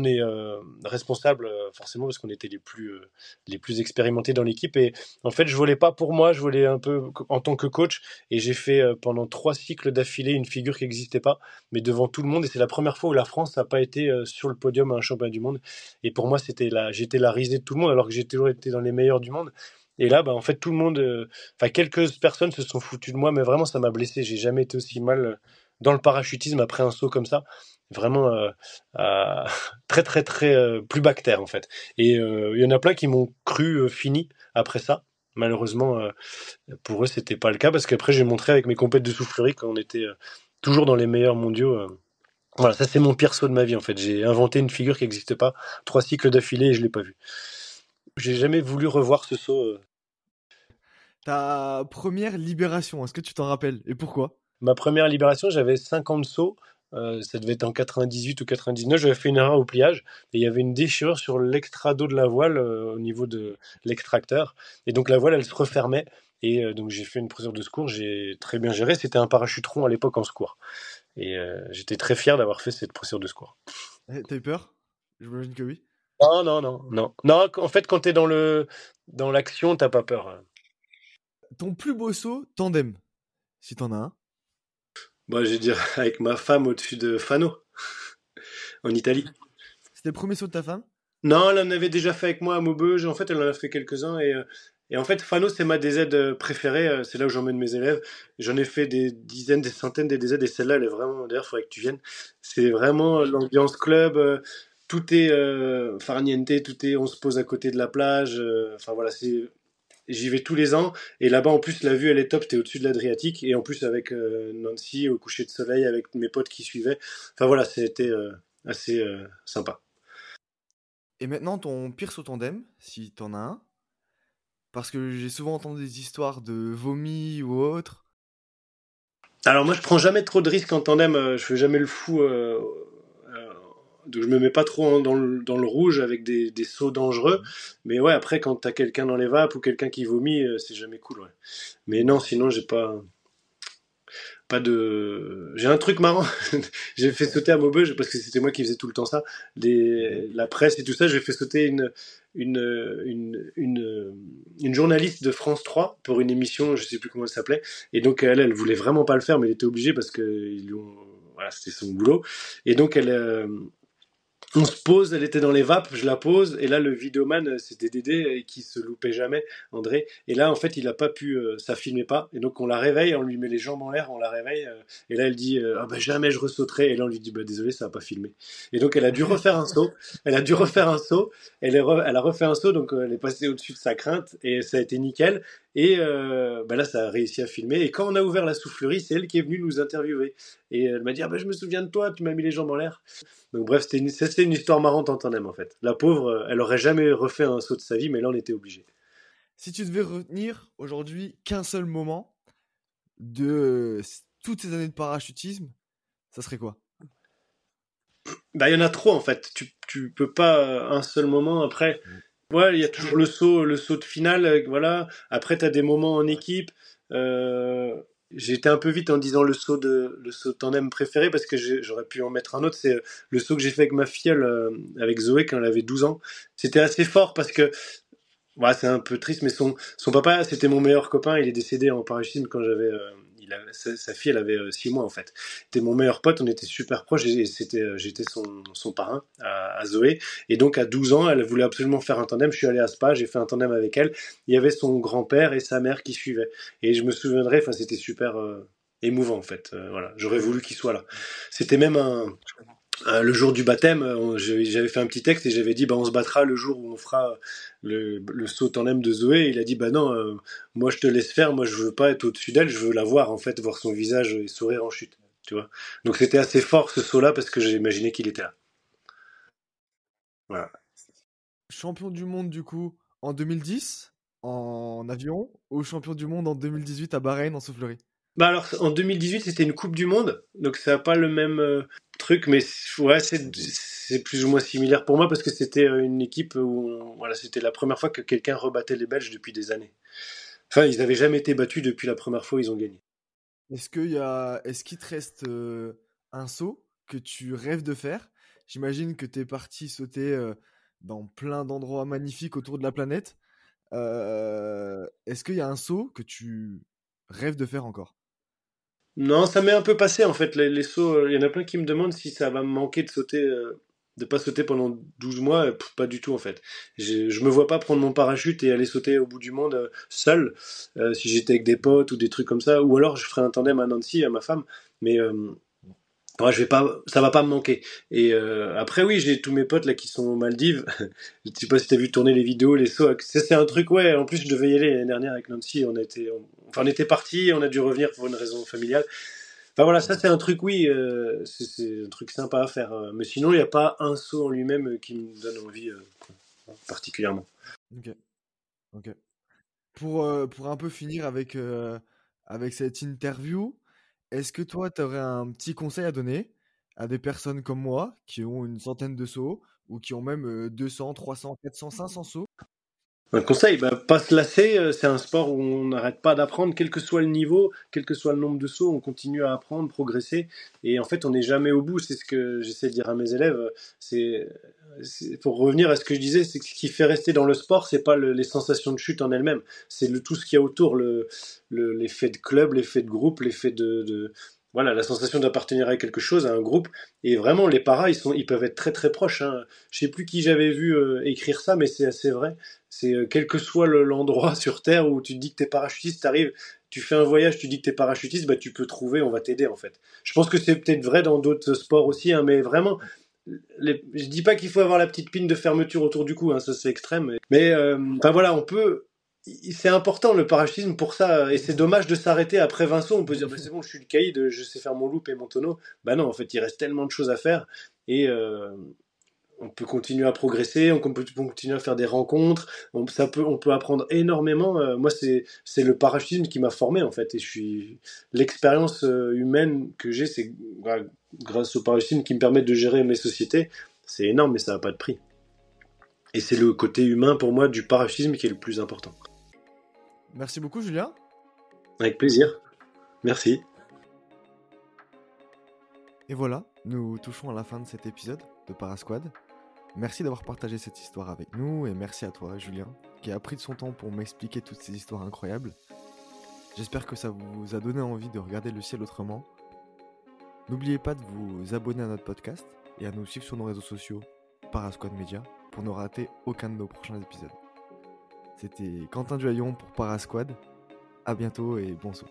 est euh, responsable, euh, forcément, parce qu'on était les plus, les plus expérimentés dans l'équipe. Et en fait, je volais pas pour moi, je volais un peu en tant que coach. Et j'ai fait pendant trois cycles d'affilée une figure qui n'existait pas, mais devant tout le monde. Et c'est la première fois où la France n'a pas été sur le podium à un championnat du monde. Et pour moi, c'était la, j'étais la risée de tout le monde, alors que j'ai toujours été dans les meilleurs du monde. Et là, bah, en fait, tout le monde, euh, enfin, quelques personnes se sont foutues de moi, mais vraiment, ça m'a blessé. J'ai jamais été aussi mal euh, dans le parachutisme après un saut comme ça. Vraiment, euh, très, très, très plus bactère, en fait. Et il y en a plein qui m'ont cru fini après ça. Malheureusement, pour eux, c'était pas le cas, parce qu'après, j'ai montré avec mes compètes de soufflerie qu'on était toujours dans les meilleurs mondiaux. Voilà, ça, c'est mon pire saut de ma vie, en fait. J'ai inventé une figure qui n'existe pas, trois cycles d'affilée, et je l'ai pas vu. J'ai jamais voulu revoir ce saut. euh. Ta première libération, est-ce que tu t'en rappelles? Et pourquoi? Ma première libération, j'avais 50 sauts. euh, ça devait être en 98 ou 99. J'avais fait une erreur au pliage et il y avait une déchirure sur l'extrado de la voile euh, au niveau de l'extracteur. Et donc la voile, elle se refermait. Et donc j'ai fait une procédure de secours. J'ai très bien géré. C'était un parachute rond à l'époque en secours. Et euh, j'étais très fier d'avoir fait cette procédure de secours. Eh, T'as eu peur? J'imagine que oui. Non, non, non, non. Non, en fait, quand t'es dans le dans l'action, t'as pas peur. hein. Ton plus beau saut, tandem, si t'en as un. Bah, je vais dire avec ma femme au-dessus de Fano, en Italie. C'était le premier saut de ta femme? Non, elle en avait déjà fait avec moi à Maubeuge. En fait, elle en a fait quelques-uns. Et, euh, et en fait, Fano, c'est ma DZ euh, préférée. euh, C'est là où j'emmène mes élèves. J'en ai fait des dizaines, des centaines des DZ. Et celle-là, elle est vraiment. D'ailleurs, il faudrait que tu viennes. C'est vraiment l'ambiance club. euh, Tout est euh, farniente. Tout est. On se pose à côté de la plage. Enfin, voilà, c'est. J'y vais tous les ans. Et là-bas, en plus, la vue, elle est top. T'es au-dessus de l'Adriatique. Et en plus, avec Nancy, au coucher de soleil, avec mes potes qui suivaient. Enfin, voilà, c'était assez sympa. Et maintenant, ton pire saut tandem, si t'en as un. Parce que j'ai souvent entendu des histoires de vomi ou autre. Alors moi je prends jamais trop de risques en tandem, euh, je fais jamais le fou, euh, euh, donc je me mets pas trop dans le, rouge avec des, sauts dangereux. Mais ouais après quand t'as quelqu'un dans les vapes ou quelqu'un qui vomit, c'est jamais cool. Ouais. Mais non sinon j'ai pas pas de. J'ai un truc marrant. j'ai fait sauter à Maubeuge parce que c'était moi qui faisais tout le temps ça. Des... La presse et tout ça, j'ai fait sauter une une, une une journaliste de France 3 pour une émission, je sais plus comment elle s'appelait. Et donc elle, elle voulait vraiment pas le faire, mais elle était obligée parce que ils lui ont... voilà, c'était son boulot. Et donc elle, euh, on se pose, elle était dans les vapes, je la pose, et là le vidéoman euh, c'était Dédé euh, qui se loupait jamais, André. Et là en fait il a pas pu, euh, ça filmait pas, et donc on la réveille, on lui met les jambes en l'air, on la réveille, euh, et là elle dit ah bah jamais je ressauterai, et là on lui dit bah désolé ça a pas filmé. Et donc elle a dû refaire un saut, elle a dû refaire un saut, elle, a refait un saut, donc elle est passée au-dessus de sa crainte, et ça a été nickel. Et euh, bah là, ça a réussi à filmer. Et quand on a ouvert la soufflerie, c'est elle qui est venue nous interviewer. Et elle m'a dit Ah ben, je me souviens de toi, tu m'as mis les jambes en l'air. Donc, bref, c'était une, ça, c'était une histoire marrante en tandem, en fait. La pauvre, euh, elle aurait jamais refait un saut de sa vie, mais là, on était obligé. Si tu devais retenir aujourd'hui qu'un seul moment de euh, toutes ces années de parachutisme, ça serait quoi? Bah, il y en a trop, en fait. Tu, tu peux pas euh, un seul moment après. Ouais, il y a toujours le saut, le saut de finale, euh, voilà. Après, tu as des moments en équipe. Euh, j'ai été un peu vite en disant le saut de le saut de tandem préféré parce que j'aurais pu en mettre un autre. C'est le saut que j'ai fait avec ma filleule, euh, avec Zoé, quand elle avait 12 ans. C'était assez fort parce que, ouais, c'est un peu triste, mais son, son papa, c'était mon meilleur copain. Il est décédé en parachutisme quand j'avais, euh, sa, fille, elle avait 6 mois en fait. C'était mon meilleur pote, on était super proches et c'était, euh, j'étais son, parrain à, Zoé. Et donc à 12 ans, elle voulait absolument faire un tandem. Je suis allé à Spa, j'ai fait un tandem avec elle. Il y avait son grand-père et sa mère qui suivaient. Et je me souviendrai, enfin c'était super euh, émouvant en fait. Euh, voilà, j'aurais voulu qu'il soit là. C'était même un, un- le jour du baptême, euh, j'avais fait un petit texte et j'avais dit bah on se battra le jour où on fera le, le saut tandem de Zoé. Il a dit bah non, euh, moi je te laisse faire, moi je veux pas être au-dessus d'elle, je veux la voir en fait, voir son visage et sourire en chute. Tu vois. Donc c'était assez fort ce saut-là parce que j'ai imaginé qu'il était là. Voilà. Champion du monde du coup en 2010 en avion ou champion du monde en 2018 à Bahreïn en soufflerie? Bah alors en 2018 c'était une Coupe du Monde, donc ça n'a pas le même euh, truc, mais ouais c'est plus ou moins similaire pour moi parce que c'était euh, une équipe où voilà c'était la première fois que quelqu'un rebattait les Belges depuis des années. Enfin ils n'avaient jamais été battus depuis la première fois ils ont gagné. Est-ce qu'il y a est-ce qu'il te reste euh, un saut que tu rêves de faire? J'imagine que tu es parti sauter dans plein d'endroits magnifiques autour de la planète. Est-ce qu'il y a un saut que tu rêves de faire encore? Non, ça m'est un peu passé en fait. Les, sauts, il y en a plein qui me demandent si ça va me manquer de sauter, euh, de pas sauter pendant 12 mois. pas du tout en fait. Je me vois pas prendre mon parachute et aller sauter au bout du monde euh, seul. Euh, si j'étais avec des potes ou des trucs comme ça, ou alors je ferais un tandem à Nancy, à ma femme. Mais Ouais, je vais pas, ça va pas me manquer. Et euh, après, oui, j'ai tous mes potes là qui sont aux Maldives. je sais pas si t'as vu tourner les vidéos, les sauts. C'est un truc, ouais. En plus, je devais y aller l'année dernière avec Nancy. On était, enfin, on était parti. On a dû revenir pour une raison familiale. Enfin voilà, ça c'est un truc, oui, euh, c'est un truc sympa à faire. Euh. Mais sinon, il n'y a pas un saut en lui-même qui me donne envie particulièrement. Ok. Ok. Pour, pour un peu finir avec, avec cette interview, est-ce que toi, tu aurais un petit conseil à donner à des personnes comme moi qui ont une centaine de sauts ou qui ont même 200, 300, 400, 500 sauts? Un conseil, bah, pas se lasser, euh, c'est un sport où on n'arrête pas d'apprendre, quel que soit le niveau, quel que soit le nombre de sauts, on continue à apprendre, progresser, et en fait on n'est jamais au bout, c'est ce que j'essaie de dire à mes élèves, c'est pour revenir à ce que je disais, c'est ce qui fait rester dans le sport, c'est pas les sensations de chute en elles-mêmes, c'est le, tout ce qu'il y a autour, l'effet de club, l'effet de groupe, l'effet de, voilà, la sensation d'appartenir à quelque chose, à un groupe. Et vraiment, les paras, ils, peuvent être très très proches. Hein. Je sais plus qui j'avais vu euh, écrire ça, mais c'est assez vrai. C'est euh, quel que soit l'endroit sur Terre où tu te dis que t'es parachutiste, t'arrives, tu fais un voyage, tu dis que t'es parachutiste, bah tu peux trouver, on va t'aider en fait. Je pense que c'est peut-être vrai dans d'autres sports aussi, hein, mais vraiment, les, je dis pas qu'il faut avoir la petite pine de fermeture autour du cou, hein, ça c'est extrême. Mais euh, enfin voilà, on peut c'est important le parachutisme pour ça, et c'est dommage de s'arrêter après 20 sauts. On peut se dire, bah, c'est bon, je suis le caïd, je sais faire mon loop et mon tonneau. Bah non, en fait, il reste tellement de choses à faire, et euh, on peut continuer à progresser, on peut continuer à faire des rencontres, on, ça peut, on peut apprendre énormément. Euh, moi, c'est, le parachutisme qui m'a formé, en fait, et je suis, l'expérience euh, humaine que j'ai, c'est grâce au parachutisme qui me permet de gérer mes sociétés. C'est énorme, mais ça n'a pas de prix. Et c'est le côté humain pour moi du parachutisme qui est le plus important. Merci beaucoup, Julien. Avec plaisir. Merci. Et voilà, nous touchons à la fin de cet épisode de Parasquad. Merci d'avoir partagé cette histoire avec nous et merci à toi, Julien, qui a pris de son temps pour m'expliquer toutes ces histoires incroyables. J'espère que ça vous a donné envie de regarder le ciel autrement. N'oubliez pas de vous abonner à notre podcast et à nous suivre sur nos réseaux sociaux Parasquad Media pour ne rater aucun de nos prochains épisodes. C'était Quentin Duhaillon pour Parasquad. A bientôt et bon saut.